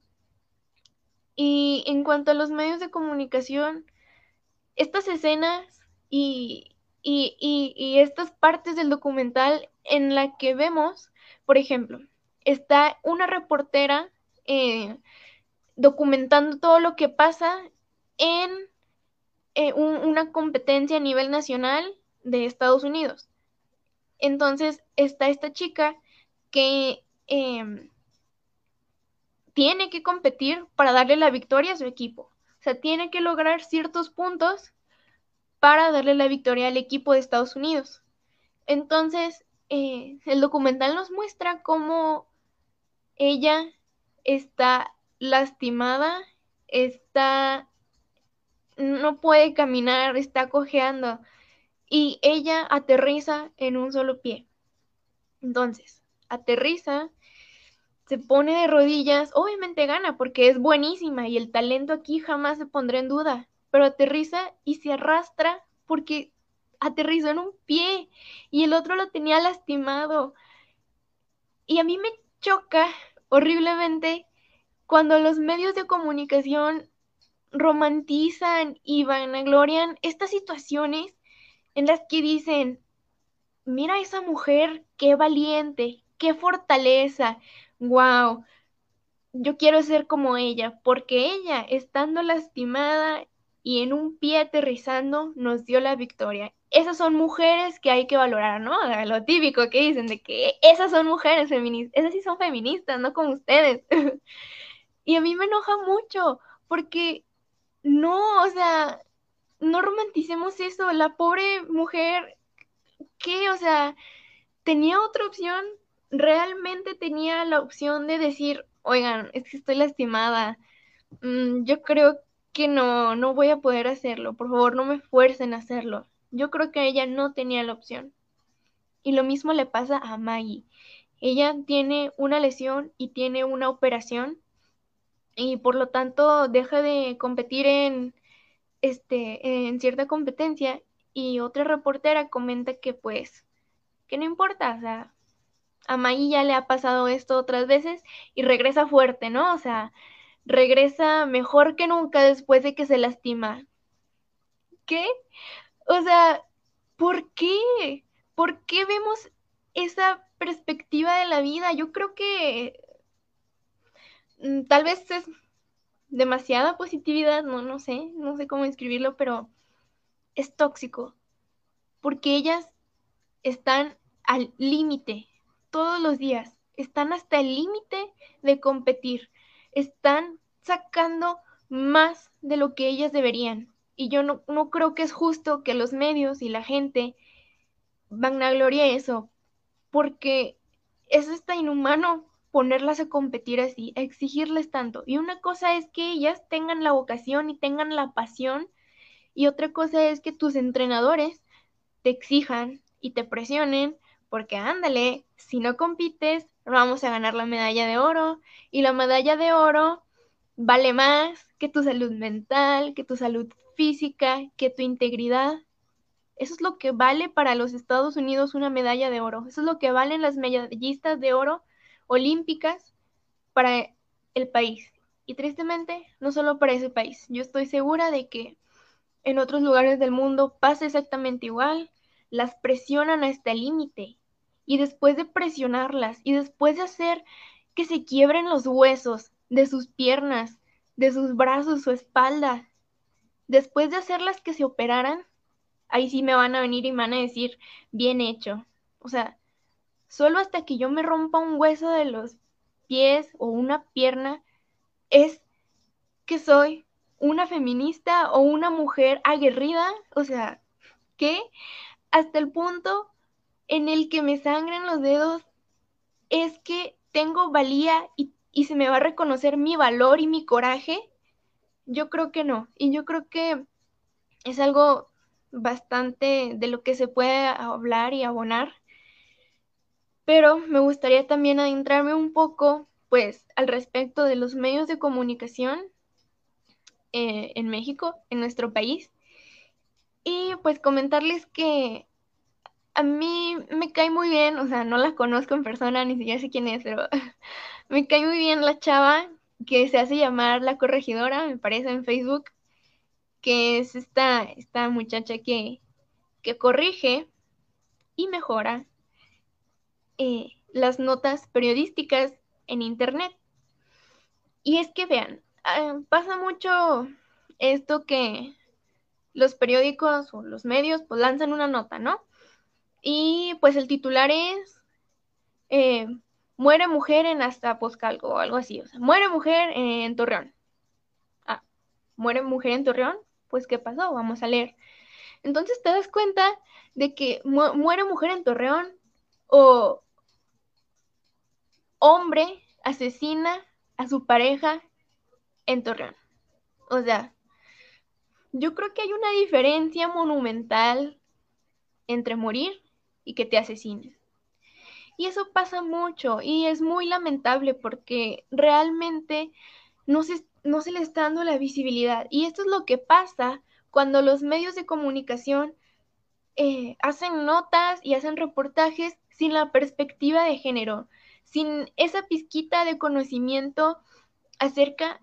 Y en cuanto a los medios de comunicación, estas escenas y, y, estas partes del documental en la que vemos, por ejemplo, está una reportera eh, documentando todo lo que pasa en eh, una competencia a nivel nacional de Estados Unidos. Entonces está esta chica que em, tiene que competir para darle la victoria a su equipo. O sea, tiene que lograr ciertos puntos para darle la victoria al equipo de Estados Unidos. Entonces, eh, el documental nos muestra cómo ella está lastimada, está, no puede caminar, está cojeando y ella aterriza en un solo pie. Entonces, aterriza, se pone de rodillas, obviamente gana porque es buenísima y el talento aquí jamás se pondrá en duda, pero aterriza y se arrastra porque aterrizó en un pie y el otro lo tenía lastimado. Y a mí me choca horriblemente cuando los medios de comunicación romantizan y vanaglorian estas situaciones en las que dicen, mira esa mujer, qué valiente, qué fortaleza, wow, yo quiero ser como ella, porque ella, estando lastimada y en un pie aterrizando, nos dio la victoria. Esas son mujeres que hay que valorar, ¿no? Lo típico que dicen de que esas son mujeres feministas, esas sí son feministas, no como ustedes. y a mí me enoja mucho, porque no, o sea, no romanticemos eso. La pobre mujer, ¿qué? O sea, tenía otra opción. Realmente tenía la opción de decir, oigan, es que estoy lastimada. Mm, yo creo que no, no voy a poder hacerlo. Por favor, no me fuercen a hacerlo. Yo creo que ella no tenía la opción. Y lo mismo le pasa a Maggie. Ella tiene una lesión y tiene una operación y por lo tanto deja de competir en, este, en cierta competencia y otra reportera comenta que pues, que no importa, o sea, a Maggie ya le ha pasado esto otras veces y regresa fuerte, ¿no? O sea, regresa mejor que nunca después de que se lastima. ¿Qué? O sea, ¿por qué? ¿Por qué vemos esa perspectiva de la vida? Yo creo que mm, tal vez es demasiada positividad, no, no sé, no sé cómo escribirlo, pero es tóxico, porque ellas están al límite todos los días, están hasta el límite de competir, están sacando más de lo que ellas deberían. Y yo no, no creo que es justo que los medios y la gente van a gloria eso, porque eso está inhumano ponerlas a competir así, a exigirles tanto. Y una cosa es que ellas tengan la vocación y tengan la pasión, y otra cosa es que tus entrenadores te exijan y te presionen, porque ándale, si no compites, vamos a ganar la medalla de oro, y la medalla de oro vale más que tu salud mental, que tu salud física, que tu integridad. Eso es lo que vale para los Estados Unidos una medalla de oro. Eso es lo que valen las medallistas de oro olímpicas para el país. Y tristemente, no solo para ese país. Yo estoy segura de que en otros lugares del mundo pasa exactamente igual. Las presionan hasta el límite. Y después de presionarlas y después de hacer que se quiebren los huesos de sus piernas, de sus brazos, su espalda, después de hacerlas que se operaran, ahí sí me van a venir y me van a decir, bien hecho. O sea, Solo hasta que yo me rompa un hueso de los pies o una pierna es que soy una feminista o una mujer aguerrida, o sea, que hasta el punto en el que me sangren los dedos es que tengo valía y, se me va a reconocer mi valor y mi coraje, yo creo que no. Y yo creo que es algo bastante de lo que se puede hablar y abonar pero me gustaría también adentrarme un poco, pues, al respecto de los medios de comunicación eh, en México, en nuestro país, y pues comentarles que a mí me cae muy bien, o sea, no la conozco en persona, ni siquiera sé quién es, pero me cae muy bien la chava que se hace llamar La Corregidora, me parece, en Facebook, que es esta, esta muchacha que, que corrige y mejora eh, las notas periodísticas en Internet. Y es que vean, ah, pasa mucho esto que los periódicos o los medios pues lanzan una nota, ¿no? Y pues el titular es eh, muere mujer en Azcapotzalco o algo así, o sea, muere mujer en Torreón. Ah, muere mujer en Torreón, pues ¿qué pasó? Vamos a leer. Entonces te das cuenta de que muere mujer en Torreón o hombre asesina a su pareja en Torreón. O sea, yo creo que hay una diferencia monumental entre morir y que te asesinen. Y eso pasa mucho y es muy lamentable porque realmente no se, no se le está dando la visibilidad. Y esto es lo que pasa cuando los medios de comunicación eh, hacen notas y hacen reportajes sin la perspectiva de género, sin esa pizquita de conocimiento acerca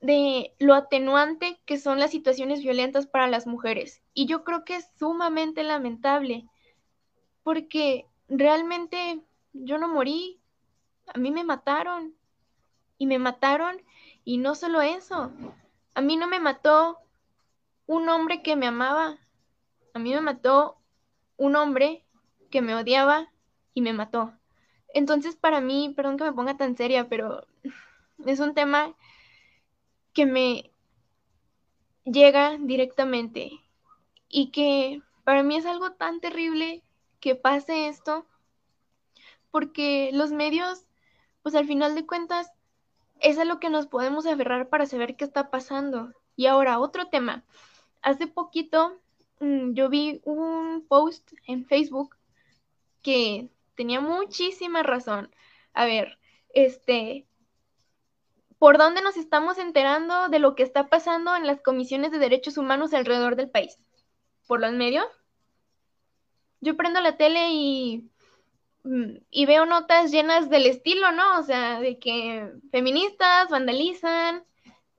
de lo atenuante que son las situaciones violentas para las mujeres. Y yo creo que es sumamente lamentable, porque realmente yo no morí, a mí me mataron, y me mataron, y no solo eso, a mí no me mató un hombre que me amaba, a mí me mató un hombre que me odiaba y me mató. Entonces, para mí, perdón que me ponga tan seria, pero es un tema que me llega directamente y que para mí es algo tan terrible que pase esto, porque los medios, pues al final de cuentas, es a lo que nos podemos aferrar para saber qué está pasando. Y ahora, otro tema. Hace poquito mm, yo vi un post en Facebook que tenía muchísima razón. A ver, este, ¿por dónde nos estamos enterando de lo que está pasando en las comisiones de derechos humanos alrededor del país? ¿Por los medios? Yo prendo la tele y, mm, y veo notas llenas del estilo, ¿no? O sea, de que feministas vandalizan,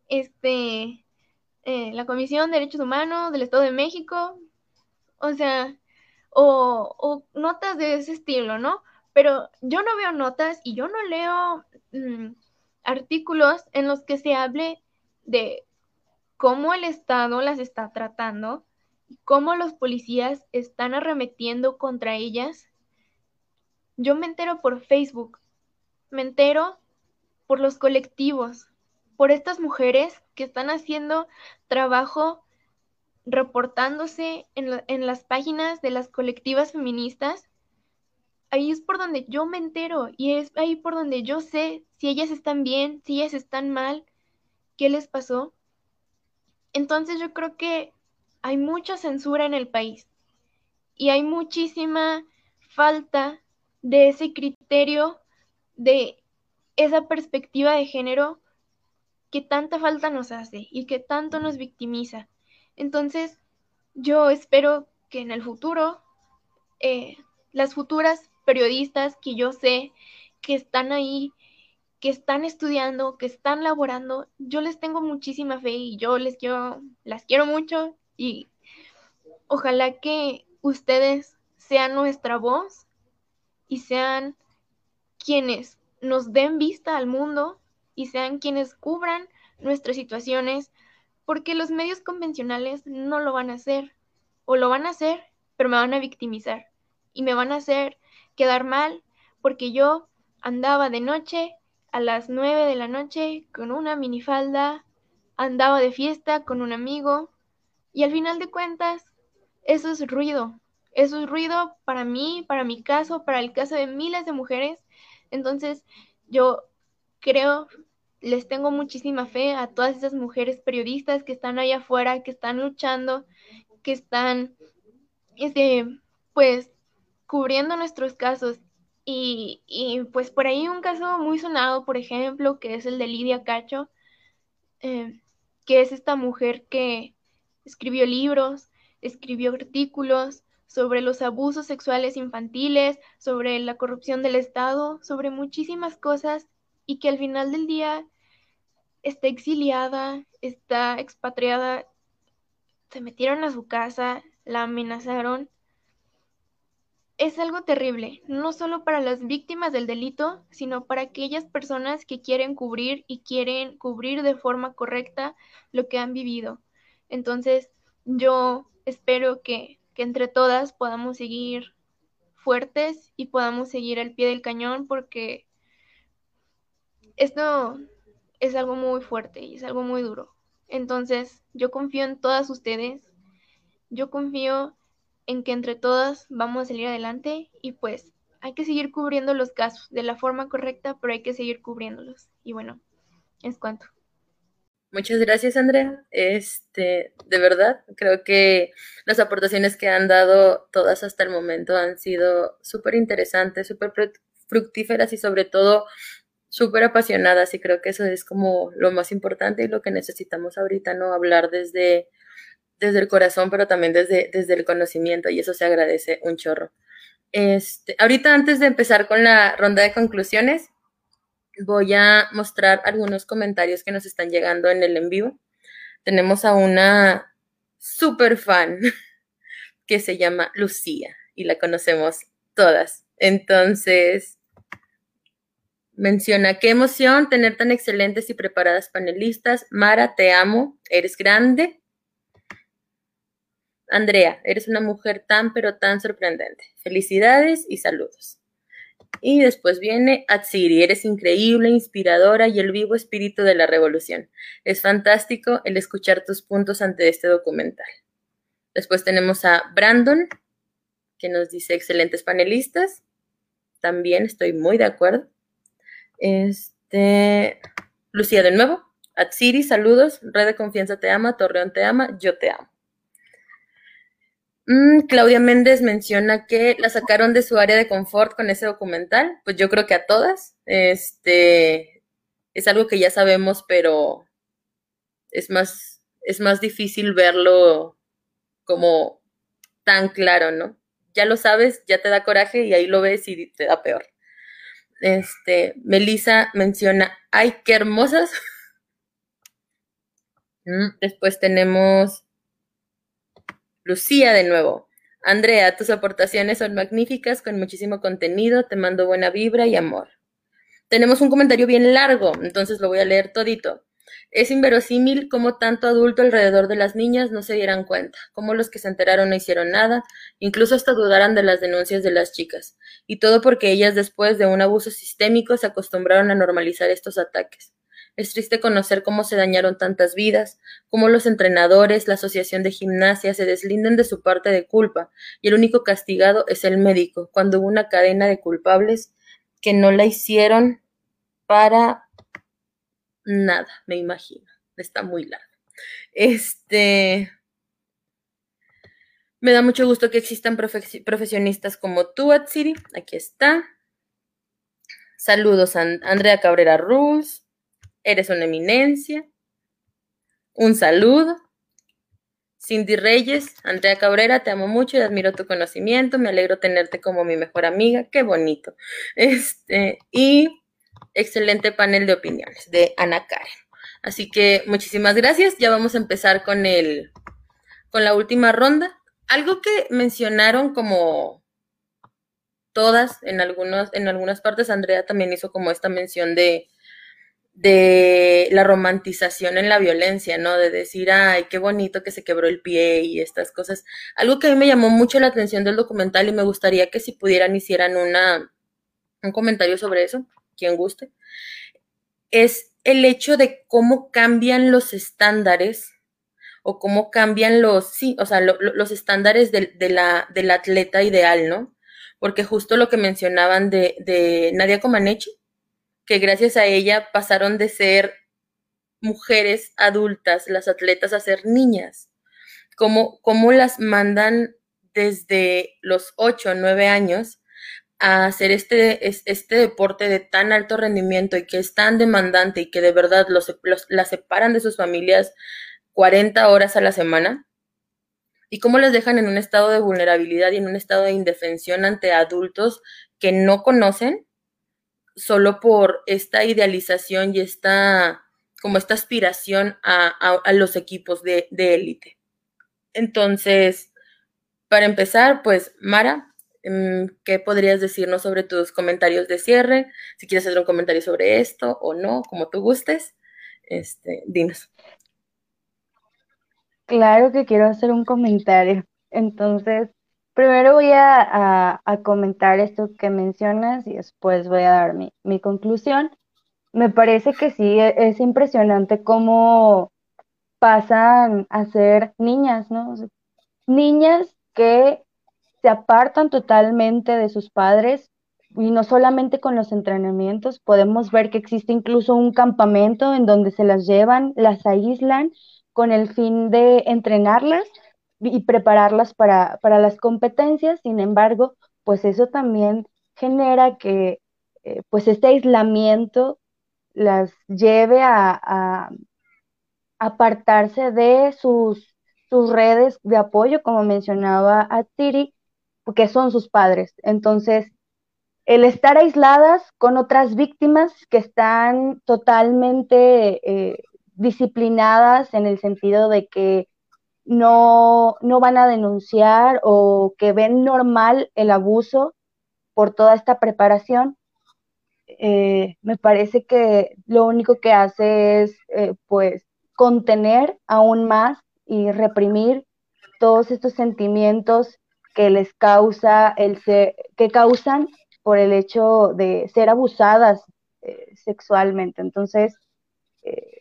este, eh, la Comisión de Derechos Humanos del Estado de México, o sea, o, notas de ese estilo, ¿no? Pero yo no veo notas y yo no leo mm, artículos en los que se hable de cómo el Estado las está tratando y cómo los policías están arremetiendo contra ellas. Yo me entero por Facebook, me entero por los colectivos, por estas mujeres que están haciendo trabajo reportándose en, las páginas de las colectivas feministas, ahí es por donde yo me entero y es ahí por donde yo sé si ellas están bien, si ellas están mal, qué les pasó. Entonces yo creo que hay mucha censura en el país y hay muchísima falta de ese criterio, de esa perspectiva de género que tanta falta nos hace y que tanto nos victimiza. Entonces, yo espero que en el futuro, eh, las futuras periodistas que yo sé que están ahí, que están estudiando, que están laborando, yo les tengo muchísima fe y yo les quiero, las quiero mucho y ojalá que ustedes sean nuestra voz y sean quienes nos den vista al mundo y sean quienes cubran nuestras situaciones, porque los medios convencionales no lo van a hacer, o lo van a hacer, pero me van a victimizar y me van a hacer quedar mal, porque yo andaba de noche a las nueve de la noche con una minifalda, andaba de fiesta con un amigo, y al final de cuentas, eso es ruido, eso es ruido para mí, para mi caso, para el caso de miles de mujeres. Entonces, yo creo les tengo muchísima fe a todas esas mujeres periodistas que están allá afuera, que están luchando, que están, este, pues, cubriendo nuestros casos. Y, pues por ahí un caso muy sonado, por ejemplo, que es el de Lidia Cacho, eh, que es esta mujer que escribió libros, escribió artículos sobre los abusos sexuales infantiles, sobre la corrupción del Estado, sobre muchísimas cosas y que al final del día está exiliada, está expatriada, se metieron a su casa, la amenazaron. Es algo terrible, no solo para las víctimas del delito, sino para aquellas personas que quieren cubrir y quieren cubrir de forma correcta lo que han vivido. Entonces, yo espero que, que entre todas podamos seguir fuertes y podamos seguir al pie del cañón porque esto es algo muy fuerte y es algo muy duro. Entonces, yo confío en todas ustedes, yo confío en que entre todas vamos a salir adelante y pues hay que seguir cubriendo los casos de la forma correcta, pero hay que seguir cubriéndolos. Y bueno, es cuanto. Muchas gracias, Andrea. Este, de verdad, creo que las aportaciones que han dado todas hasta el momento han sido súper interesantes, súper fructíferas y sobre todo súper apasionadas y creo que eso es como lo más importante y lo que necesitamos ahorita, ¿no? Hablar desde, desde el corazón, pero también desde, desde el conocimiento y eso se agradece un chorro. Este, ahorita antes de empezar con la ronda de conclusiones, voy a mostrar algunos comentarios que nos están llegando en el en vivo. Tenemos a una super fan que se llama Lucía y la conocemos todas. Entonces, menciona, qué emoción tener tan excelentes y preparadas panelistas. Mara, te amo, eres grande. Andrea, eres una mujer tan pero tan sorprendente. Felicidades y saludos. Y después viene Atsiri, eres increíble, inspiradora y el vivo espíritu de la revolución. Es fantástico el escuchar tus puntos ante este documental. Después tenemos a Brandon, que nos dice excelentes panelistas. También estoy muy de acuerdo. Este, Lucía de nuevo. Atsiri, saludos. Red de Confianza te ama, Torreón te ama, yo te amo. Mm, Claudia Méndez menciona que la sacaron de su área de confort con ese documental. Pues yo creo que a todas. Este es algo que ya sabemos, pero es más, es más difícil verlo como tan claro, ¿no? Ya lo sabes, ya te da coraje y ahí lo ves y te da peor. Este, Melissa menciona, ay, qué hermosas. Mm, después tenemos Lucía de nuevo. Andrea, tus aportaciones son magníficas, con muchísimo contenido, te mando buena vibra y amor. Tenemos un comentario bien largo, entonces lo voy a leer todito. Es inverosímil cómo tanto adulto alrededor de las niñas no se dieran cuenta, cómo los que se enteraron no hicieron nada, incluso hasta dudaran de las denuncias de las chicas, y todo porque ellas después de un abuso sistémico se acostumbraron a normalizar estos ataques. Es triste conocer cómo se dañaron tantas vidas, cómo los entrenadores, la asociación de gimnasia se deslinden de su parte de culpa y el único castigado es el médico, cuando hubo una cadena de culpables que no la hicieron para nada, me imagino. Está muy largo. Este. Me da mucho gusto que existan profesionistas como tú, Atsiri. Aquí está. Saludos a Andrea Cabrera Ruz eres una eminencia. Un saludo. Cindy Reyes, Andrea Cabrera, te amo mucho y admiro tu conocimiento. Me alegro tenerte como mi mejor amiga. Qué bonito. Este, y excelente panel de opiniones de Ana Karen. Así que muchísimas gracias. Ya vamos a empezar con el con la última ronda. Algo que mencionaron como todas en algunos en algunas partes Andrea también hizo como esta mención de de la romantización en la violencia, ¿no? De decir, ay, qué bonito que se quebró el pie y estas cosas. Algo que a mí me llamó mucho la atención del documental y me gustaría que si pudieran hicieran una, un comentario sobre eso, quien guste, es el hecho de cómo cambian los estándares o cómo cambian los, sí, o sea, los estándares de, la, del atleta ideal, ¿no? Porque justo lo que mencionaban de, de Nadia Comaneci, que gracias a ella pasaron de ser mujeres adultas, las atletas, a ser niñas. Cómo, las mandan desde los 8 o 9 años a hacer este, este deporte de tan alto rendimiento y que es tan demandante y que de verdad los, los, las separan de sus familias 40 horas a la semana y cómo las dejan en un estado de vulnerabilidad y en un estado de indefensión ante adultos que no conocen solo por esta idealización y esta como esta aspiración a, los equipos de élite. Entonces, para empezar, pues, Mara, mm, ¿qué podrías decirnos sobre tus comentarios de cierre? Si quieres hacer un comentario sobre esto o no, como tú gustes, este, dinos. Claro que quiero hacer un comentario. Entonces, primero voy a, comentar esto que mencionas y después voy a dar mi, conclusión. Me parece que sí, e, es impresionante cómo pasan a ser niñas, ¿no? niñas que se apartan totalmente de sus padres y no solamente con los entrenamientos, podemos ver que existe incluso un campamento en donde se las llevan, las aíslan con el fin de entrenarlas y prepararlas para, las competencias. Sin embargo, pues eso también genera que eh, pues este aislamiento las lleve a, apartarse de sus, sus redes de apoyo, como mencionaba a Tiri, que son sus padres. Entonces, el estar aisladas con otras víctimas que están totalmente eh, disciplinadas en el sentido de que no, no van a denunciar o que ven normal el abuso por toda esta preparación, eh, me parece que lo único que hace es eh, pues contener aún más y reprimir todos estos sentimientos que les causa el que causan por el hecho de ser abusadas eh, sexualmente. Entonces,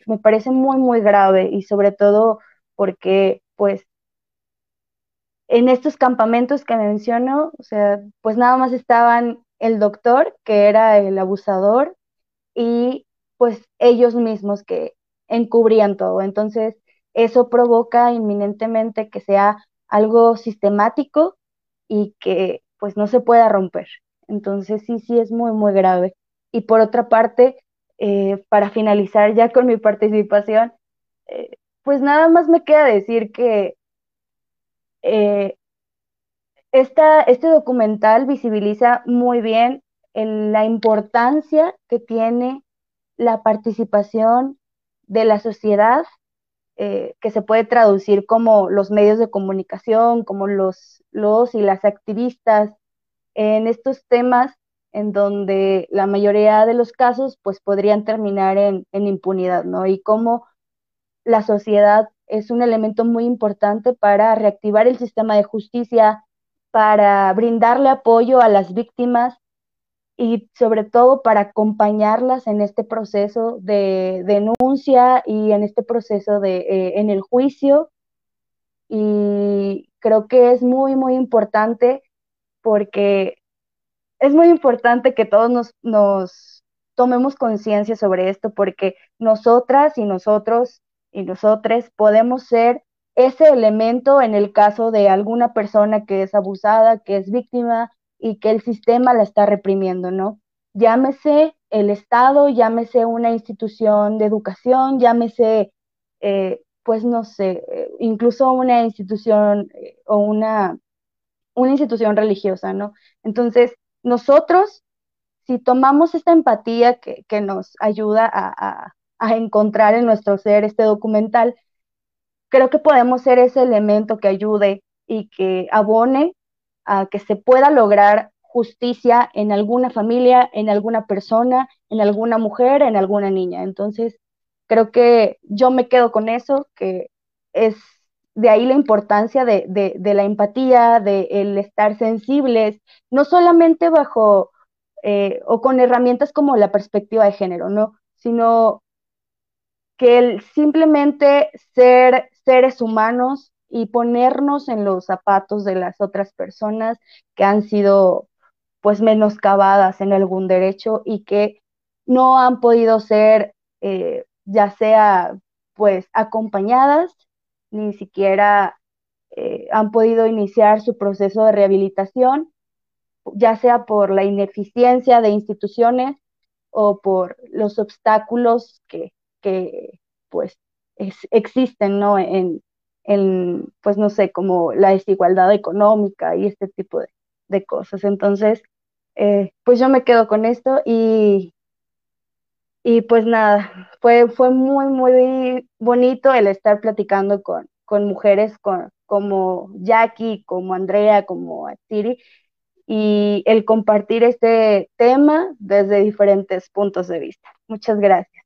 me parece muy, muy grave y sobre todo porque, pues, en estos campamentos que menciono, o sea, pues nada más estaban el doctor, que era el abusador, y pues ellos mismos que encubrían todo. Entonces, eso provoca inminentemente que sea algo sistemático y que pues no se pueda romper. Entonces, sí, sí, es muy, muy grave. Y por otra parte, eh, para finalizar ya con mi participación, pues nada más me queda decir que eh, este documental visibiliza muy bien la importancia que tiene la participación de la sociedad, eh, que se puede traducir como los medios de comunicación, como los, los y las activistas en estos temas en donde la mayoría de los casos pues podrían terminar en, en impunidad, ¿no? Y cómo la sociedad es un elemento muy importante para reactivar el sistema de justicia, para brindarle apoyo a las víctimas y sobre todo para acompañarlas en este proceso de denuncia y en este proceso de eh, en el juicio. Y creo que es muy muy importante porque es muy importante que todos nos, nos tomemos conciencia sobre esto porque nosotras y nosotros y nosotros podemos ser ese elemento en el caso de alguna persona que es abusada, que es víctima y que el sistema la está reprimiendo, ¿no? Llámese el Estado, llámese una institución de educación, llámese, eh, pues no sé, eh, incluso una institución eh, o una, una institución religiosa, ¿no? Entonces, nosotros, si tomamos esta empatía que, nos ayuda a encontrar en nuestro ser este documental, creo que podemos ser ese elemento que ayude y que abone a que se pueda lograr justicia en alguna familia, en alguna persona, en alguna mujer, en alguna niña. Entonces, creo que yo me quedo con eso, que es de ahí la importancia de, la empatía, de el estar sensibles, no solamente bajo eh, o con herramientas como la perspectiva de género, ¿no? Sino que el simplemente ser seres humanos y ponernos en los zapatos de las otras personas que han sido pues menoscabadas en algún derecho y que no han podido ser eh, ya sea pues acompañadas ni siquiera eh, han podido iniciar su proceso de rehabilitación ya sea por la ineficiencia de instituciones o por los obstáculos que, que pues existen, ¿no? En, pues no sé, como la desigualdad económica y este tipo de, cosas. Entonces, eh, pues yo me quedo con esto y Y pues nada, fue, fue muy, muy bonito el estar platicando con, con mujeres con, como Jackie, como Andrea, como Atiri, y el compartir este tema desde diferentes puntos de vista. Muchas gracias.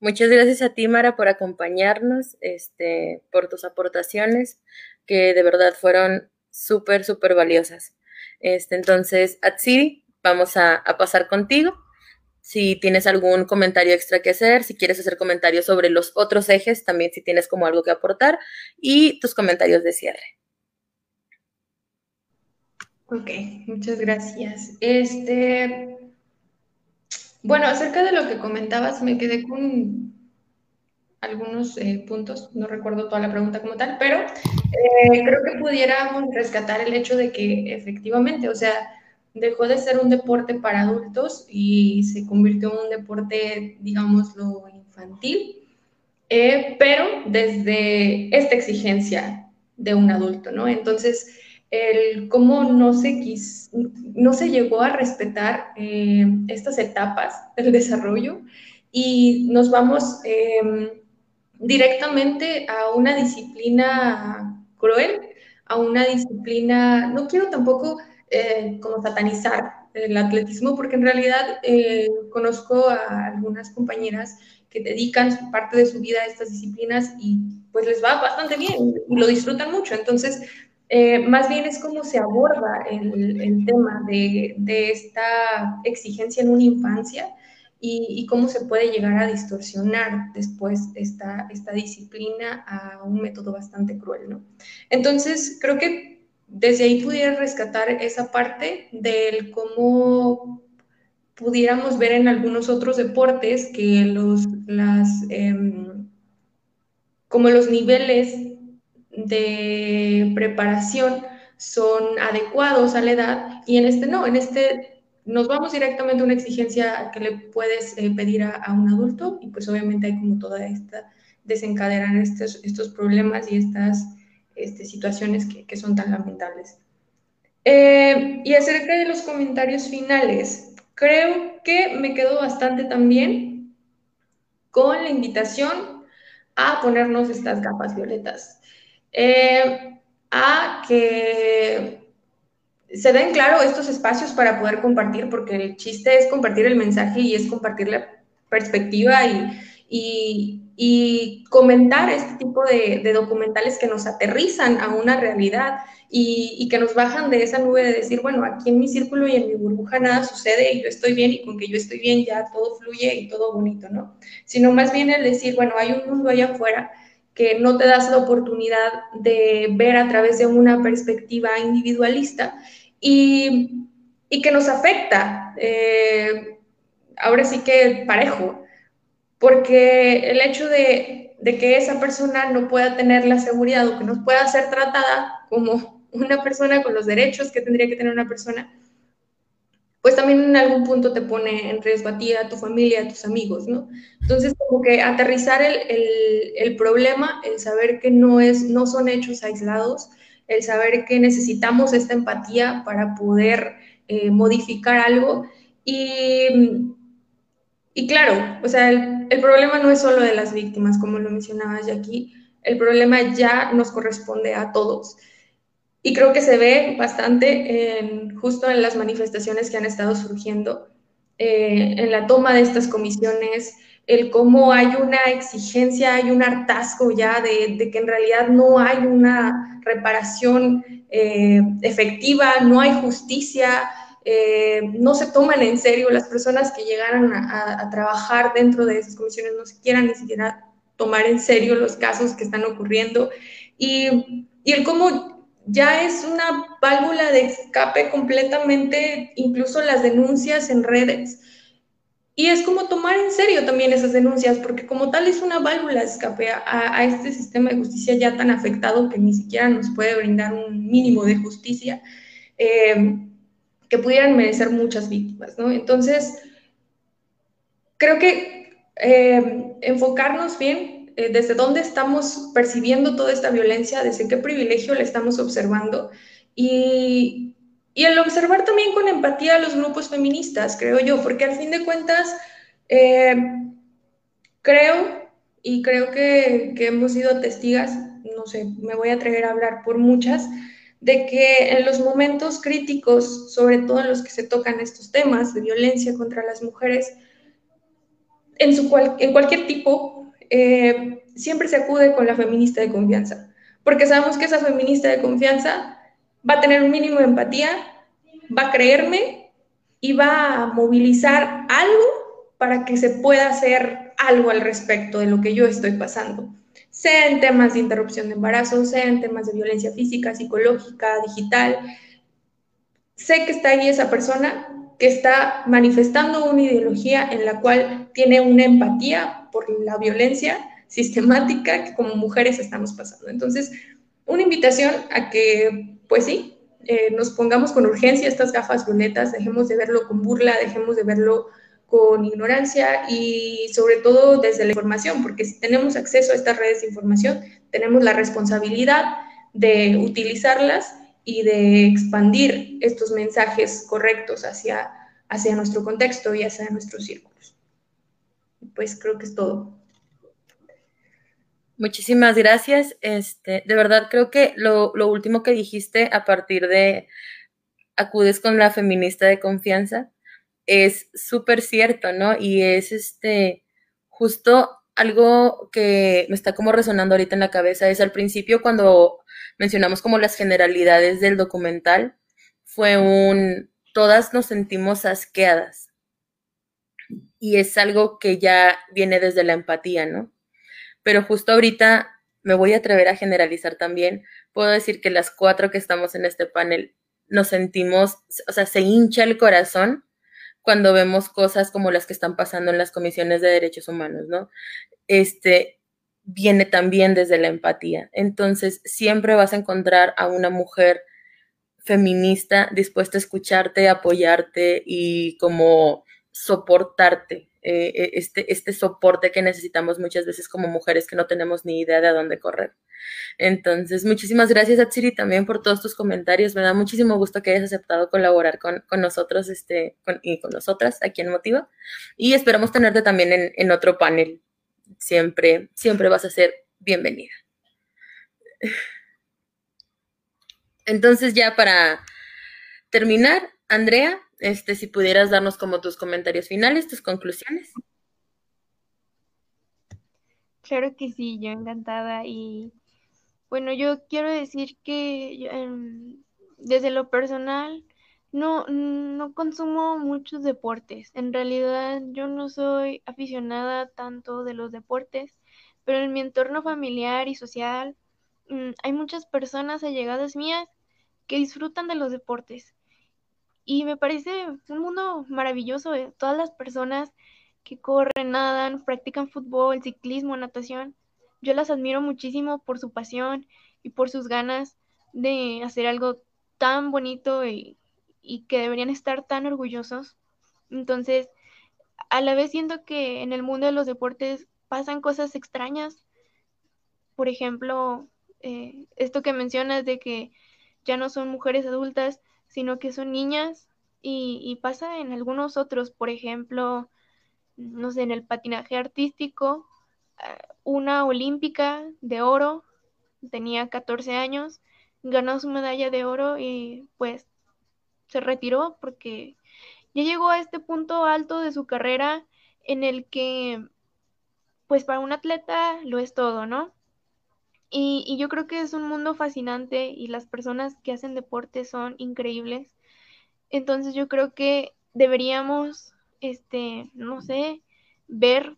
Muchas gracias a ti, Mara, por acompañarnos, este, por tus aportaciones, que de verdad fueron súper, súper valiosas. Este, entonces, Atsiri, vamos a, a pasar contigo. Si tienes algún comentario extra que hacer, si quieres hacer comentarios sobre los otros ejes, también si tienes como algo que aportar, y tus comentarios de cierre. Ok, muchas gracias. Este, bueno, acerca de lo que comentabas, me quedé con algunos eh, puntos, no recuerdo toda la pregunta como tal, pero eh, creo que pudiéramos rescatar el hecho de que efectivamente, o sea, dejó de ser un deporte para adultos y se convirtió en un deporte, digámoslo, infantil, eh, pero desde esta exigencia de un adulto, ¿no? Entonces, el cómo no se, no se llegó a respetar eh, estas etapas del desarrollo y nos vamos em, directamente a una disciplina cruel, a una disciplina, no quiero tampoco eh, como satanizar el atletismo, porque en realidad eh, conozco a algunas compañeras que dedican parte de su vida a estas disciplinas y pues les va bastante bien lo disfrutan mucho. Entonces, eh, más bien es cómo se aborda el, tema de, esta exigencia en una infancia y, cómo se puede llegar a distorsionar después esta, esta disciplina a un método bastante cruel, ¿no? Entonces, creo que desde ahí pudiera rescatar esa parte del cómo pudiéramos ver en algunos otros deportes que los, las, em, como los niveles de preparación son adecuados a la edad y en este no, en este nos vamos directamente a una exigencia que le puedes eh, pedir a, un adulto y pues obviamente hay como toda esta, desencadenan estos, estos problemas y estas este, situaciones que, son tan lamentables. Eh, y acerca de los comentarios finales, creo que me quedo bastante también con la invitación a ponernos estas gafas violetas. Eh, a que se den claro estos espacios para poder compartir, porque el chiste es compartir el mensaje y es compartir la perspectiva y, y, comentar este tipo de, documentales que nos aterrizan a una realidad y, y, que nos bajan de esa nube de decir, bueno, aquí en mi círculo y en mi burbuja nada sucede y yo estoy bien y con que yo estoy bien ya todo fluye y todo bonito, ¿no? Sino más bien el decir, bueno, hay un mundo allá afuera que no te das la oportunidad de ver a través de una perspectiva individualista y, que nos afecta, eh, ahora sí que parejo, porque el hecho de, de, que esa persona no pueda tener la seguridad o que no pueda ser tratada como una persona con los derechos que tendría que tener una persona, pues también en algún punto te pone en riesgo a tu familia, a tus amigos, ¿no? Entonces, como que aterrizar el, el, problema, el saber que no, es, no son hechos aislados, el saber que necesitamos esta empatía para poder eh, modificar algo. Y, y claro, o sea, el, el, problema no es solo de las víctimas, como lo mencionabas ya aquí, el problema ya nos corresponde a todos. Y creo que se ve bastante en, justo en las manifestaciones que han estado surgiendo, eh, en la toma de estas comisiones, el cómo hay una exigencia, hay un hartazgo ya de, que en realidad no hay una reparación eh, efectiva, no hay justicia, eh, no se toman en serio las personas que llegaran a, a, trabajar dentro de esas comisiones, no se quieran ni siquiera tomar en serio los casos que están ocurriendo. Y, y el cómo ya es una válvula de escape completamente, incluso las denuncias en redes. Y es como tomar en serio también esas denuncias, porque como tal es una válvula de escape a, este sistema de justicia ya tan afectado que ni siquiera nos puede brindar un mínimo de justicia eh, que pudieran merecer muchas víctimas, ¿no? Entonces, creo que eh, enfocarnos bien eh, desde dónde estamos percibiendo toda esta violencia, desde qué privilegio la estamos observando. Y, y el observar también con empatía a los grupos feministas, creo yo, porque al fin de cuentas, eh, creo y creo que, que hemos sido testigas, no sé, me voy a atrever a hablar por muchas, de que en los momentos críticos, sobre todo en los que se tocan estos temas de violencia contra las mujeres, en, su en cualquier tipo, eh, siempre se acude con la feminista de confianza, porque sabemos que esa feminista de confianza va a tener un mínimo de empatía, va a creerme y va a movilizar algo para que se pueda hacer algo al respecto de lo que yo estoy pasando sea en temas de interrupción de embarazo, sea en temas de violencia física, psicológica, digital. Sé que está ahí esa persona que está manifestando una ideología en la cual tiene una empatía por la violencia sistemática que como mujeres estamos pasando. Entonces, una invitación a que, pues sí, eh, nos pongamos con urgencia estas gafas violetas, dejemos de verlo con burla, dejemos de verlo con ignorancia y sobre todo desde la información, porque si tenemos acceso a estas redes de información, tenemos la responsabilidad de utilizarlas y de expandir estos mensajes correctos hacia, hacia nuestro contexto y hacia nuestros círculos. Pues creo que es todo. Muchísimas gracias. Este, de verdad creo que lo, lo último que dijiste a partir de acudes con la feminista de confianza, es súper cierto, ¿no? Y es este, justo algo que me está como resonando ahorita en la cabeza, es al principio cuando mencionamos como las generalidades del documental, fue un, todas nos sentimos asqueadas. Y es algo que ya viene desde la empatía, ¿no? Pero justo ahorita me voy a atrever a generalizar también. Puedo decir que las cuatro que estamos en este panel nos sentimos, o sea, se hincha el corazón cuando vemos cosas como las que están pasando en las comisiones de derechos humanos, ¿no? Este viene también desde la empatía. Entonces, siempre vas a encontrar a una mujer feminista dispuesta a escucharte, apoyarte y como soportarte, eh, eh, este, este soporte que necesitamos muchas veces como mujeres que no tenemos ni idea de a dónde correr. Entonces, muchísimas gracias, Atsiri, también por todos tus comentarios. Me da muchísimo gusto que hayas aceptado colaborar con, nosotros este, y con nosotras aquí en Motiva. Y esperamos tenerte también en, en otro panel. Siempre, siempre vas a ser bienvenida. Entonces, ya para terminar, Andrea, este, si pudieras darnos como tus comentarios finales, tus conclusiones. Claro que sí, yo encantada y bueno, yo quiero decir que em, desde lo personal no, no consumo muchos deportes. En realidad yo no soy aficionada tanto de los deportes, pero en mi entorno familiar y social mm, hay muchas personas allegadas mías que disfrutan de los deportes. Y me parece un mundo maravilloso. de Todas las personas que corren, nadan, practican fútbol, ciclismo, natación yo las admiro muchísimo por su pasión y por sus ganas de hacer algo tan bonito y, que deberían estar tan orgullosos. Entonces, a la vez siento que en el mundo de los deportes pasan cosas extrañas. Por ejemplo, eh, esto que mencionas de que ya no son mujeres adultas, sino que son niñas y, pasa en algunos otros, por ejemplo, no sé, en el patinaje artístico una olímpica de oro, tenía 14 años, ganó su medalla de oro y pues se retiró porque ya llegó a este punto alto de su carrera en el que pues para un atleta lo es todo, ¿no? Y, y, yo creo que es un mundo fascinante y las personas que hacen deporte son increíbles. Entonces yo creo que deberíamos, este, no sé, ver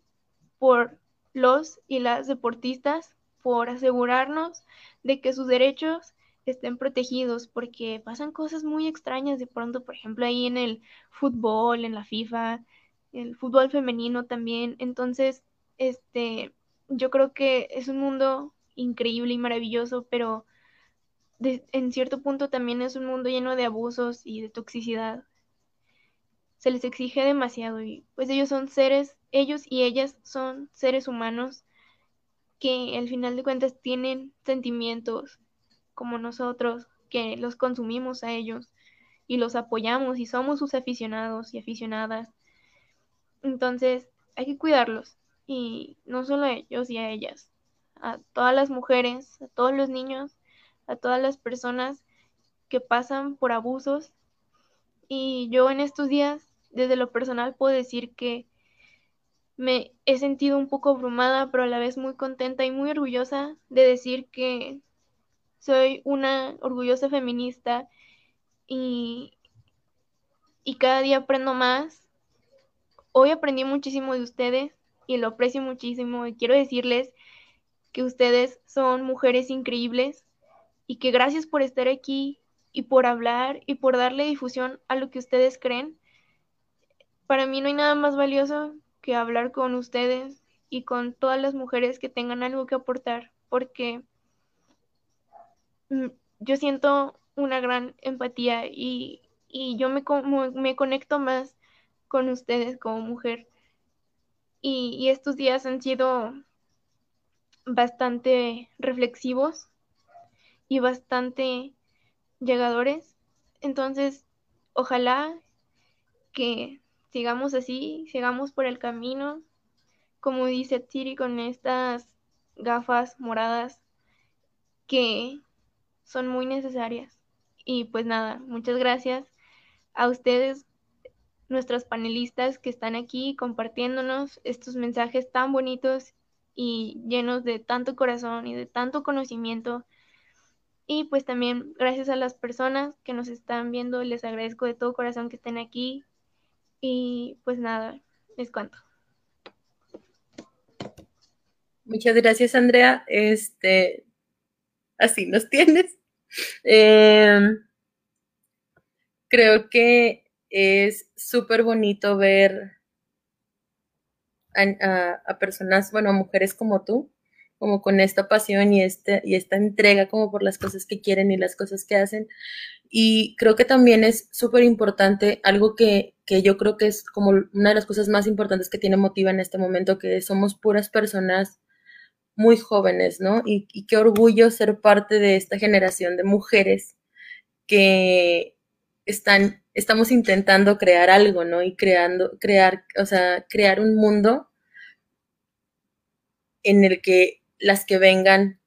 por los y las deportistas por asegurarnos de que sus derechos estén protegidos, porque pasan cosas muy extrañas de pronto, por ejemplo, ahí en el fútbol, en la FIFA, el fútbol femenino también. Entonces, este, yo creo que es un mundo increíble y maravilloso, pero en cierto punto también es un mundo lleno de abusos y de toxicidad. Se les exige demasiado y pues ellos son seres ellos y ellas son seres humanos que al final de cuentas tienen sentimientos como nosotros, que los consumimos a ellos y los apoyamos y somos sus aficionados y aficionadas. Entonces, hay que cuidarlos y no solo a ellos y a ellas, a todas las mujeres, a todos los niños, a todas las personas que pasan por abusos. Y yo en estos días, desde lo personal, puedo decir que me he sentido un poco abrumada, pero a la vez muy contenta y muy orgullosa de decir que soy una orgullosa feminista y, y cada día aprendo más. Hoy aprendí muchísimo de ustedes y lo aprecio muchísimo y quiero decirles que ustedes son mujeres increíbles y que gracias por estar aquí y por hablar y por darle difusión a lo que ustedes creen. Para mí no hay nada más valioso que hablar con ustedes y con todas las mujeres que tengan algo que aportar, porque mm, yo siento una gran empatía y, yo me, me conecto más con ustedes como mujer. Y, y estos días han sido bastante reflexivos y bastante llegadores. Entonces, ojalá que sigamos así, sigamos por el camino, como dice Tiri, con estas gafas moradas que son muy necesarias. Y pues nada, muchas gracias a ustedes, nuestras panelistas que están aquí compartiéndonos estos mensajes tan bonitos y llenos de tanto corazón y de tanto conocimiento. Y pues también gracias a las personas que nos están viendo, les agradezco de todo corazón que estén aquí, y pues nada, es cuanto. Muchas gracias, Andrea. Este, así nos tienes. Em, creo que es súper bonito ver a, a, personas, bueno, a mujeres como tú, como con esta pasión y, este, y esta entrega como por las cosas que quieren y las cosas que hacen. Y creo que también es súper importante, algo que, que, yo creo que es como una de las cosas más importantes que tiene Motiva en este momento, que somos puras personas muy jóvenes, ¿no? Y, y qué orgullo ser parte de esta generación de mujeres que están, estamos intentando crear algo, ¿no? Y creando, crear, o sea, crear un mundo en el que las que vengan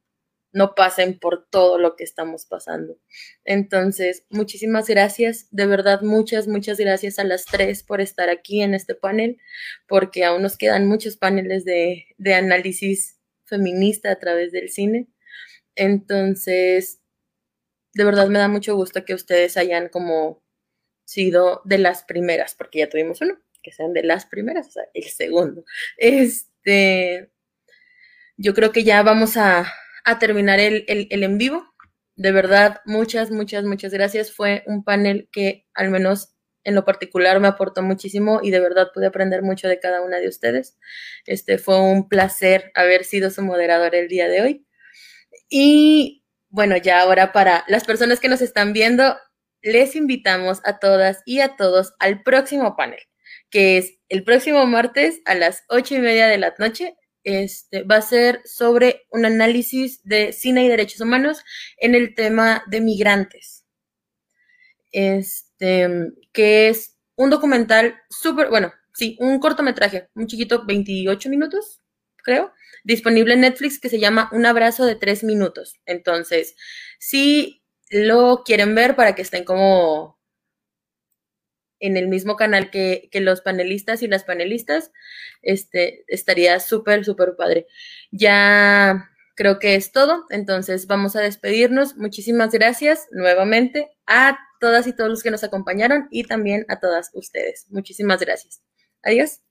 no pasen por todo lo que estamos pasando. Entonces, muchísimas gracias, de verdad, muchas, muchas gracias a las tres por estar aquí en este panel, porque aún nos quedan muchos paneles de, de análisis feminista a través del cine. Entonces, de verdad me da mucho gusto que ustedes hayan como sido de las primeras, porque ya tuvimos uno, que sean de las primeras, o sea, el segundo. Este, yo creo que ya vamos a, terminar el, el, en vivo. De verdad, muchas, muchas, muchas gracias. Fue un panel que al menos en lo particular me aportó muchísimo y de verdad pude aprender mucho de cada una de ustedes. Este fue un placer haber sido su moderador el día de hoy. Y bueno, ya ahora para las personas que nos están viendo, les invitamos a todas y a todos al próximo panel, que es el próximo martes a las ocho y media de la noche este, va a ser sobre un análisis de cine y derechos humanos en el tema de migrantes. Este, que es un documental súper, bueno, sí, un cortometraje, un chiquito, 28 minutos, creo, disponible en Netflix que se llama Un abrazo de tres minutos. Entonces, si lo quieren ver para que estén como en el mismo canal que, los panelistas y las panelistas, este, estaría súper, súper padre. Ya creo que es todo, entonces vamos a despedirnos. Muchísimas gracias nuevamente a todas y todos los que nos acompañaron y también a todas ustedes. Muchísimas gracias. Adiós.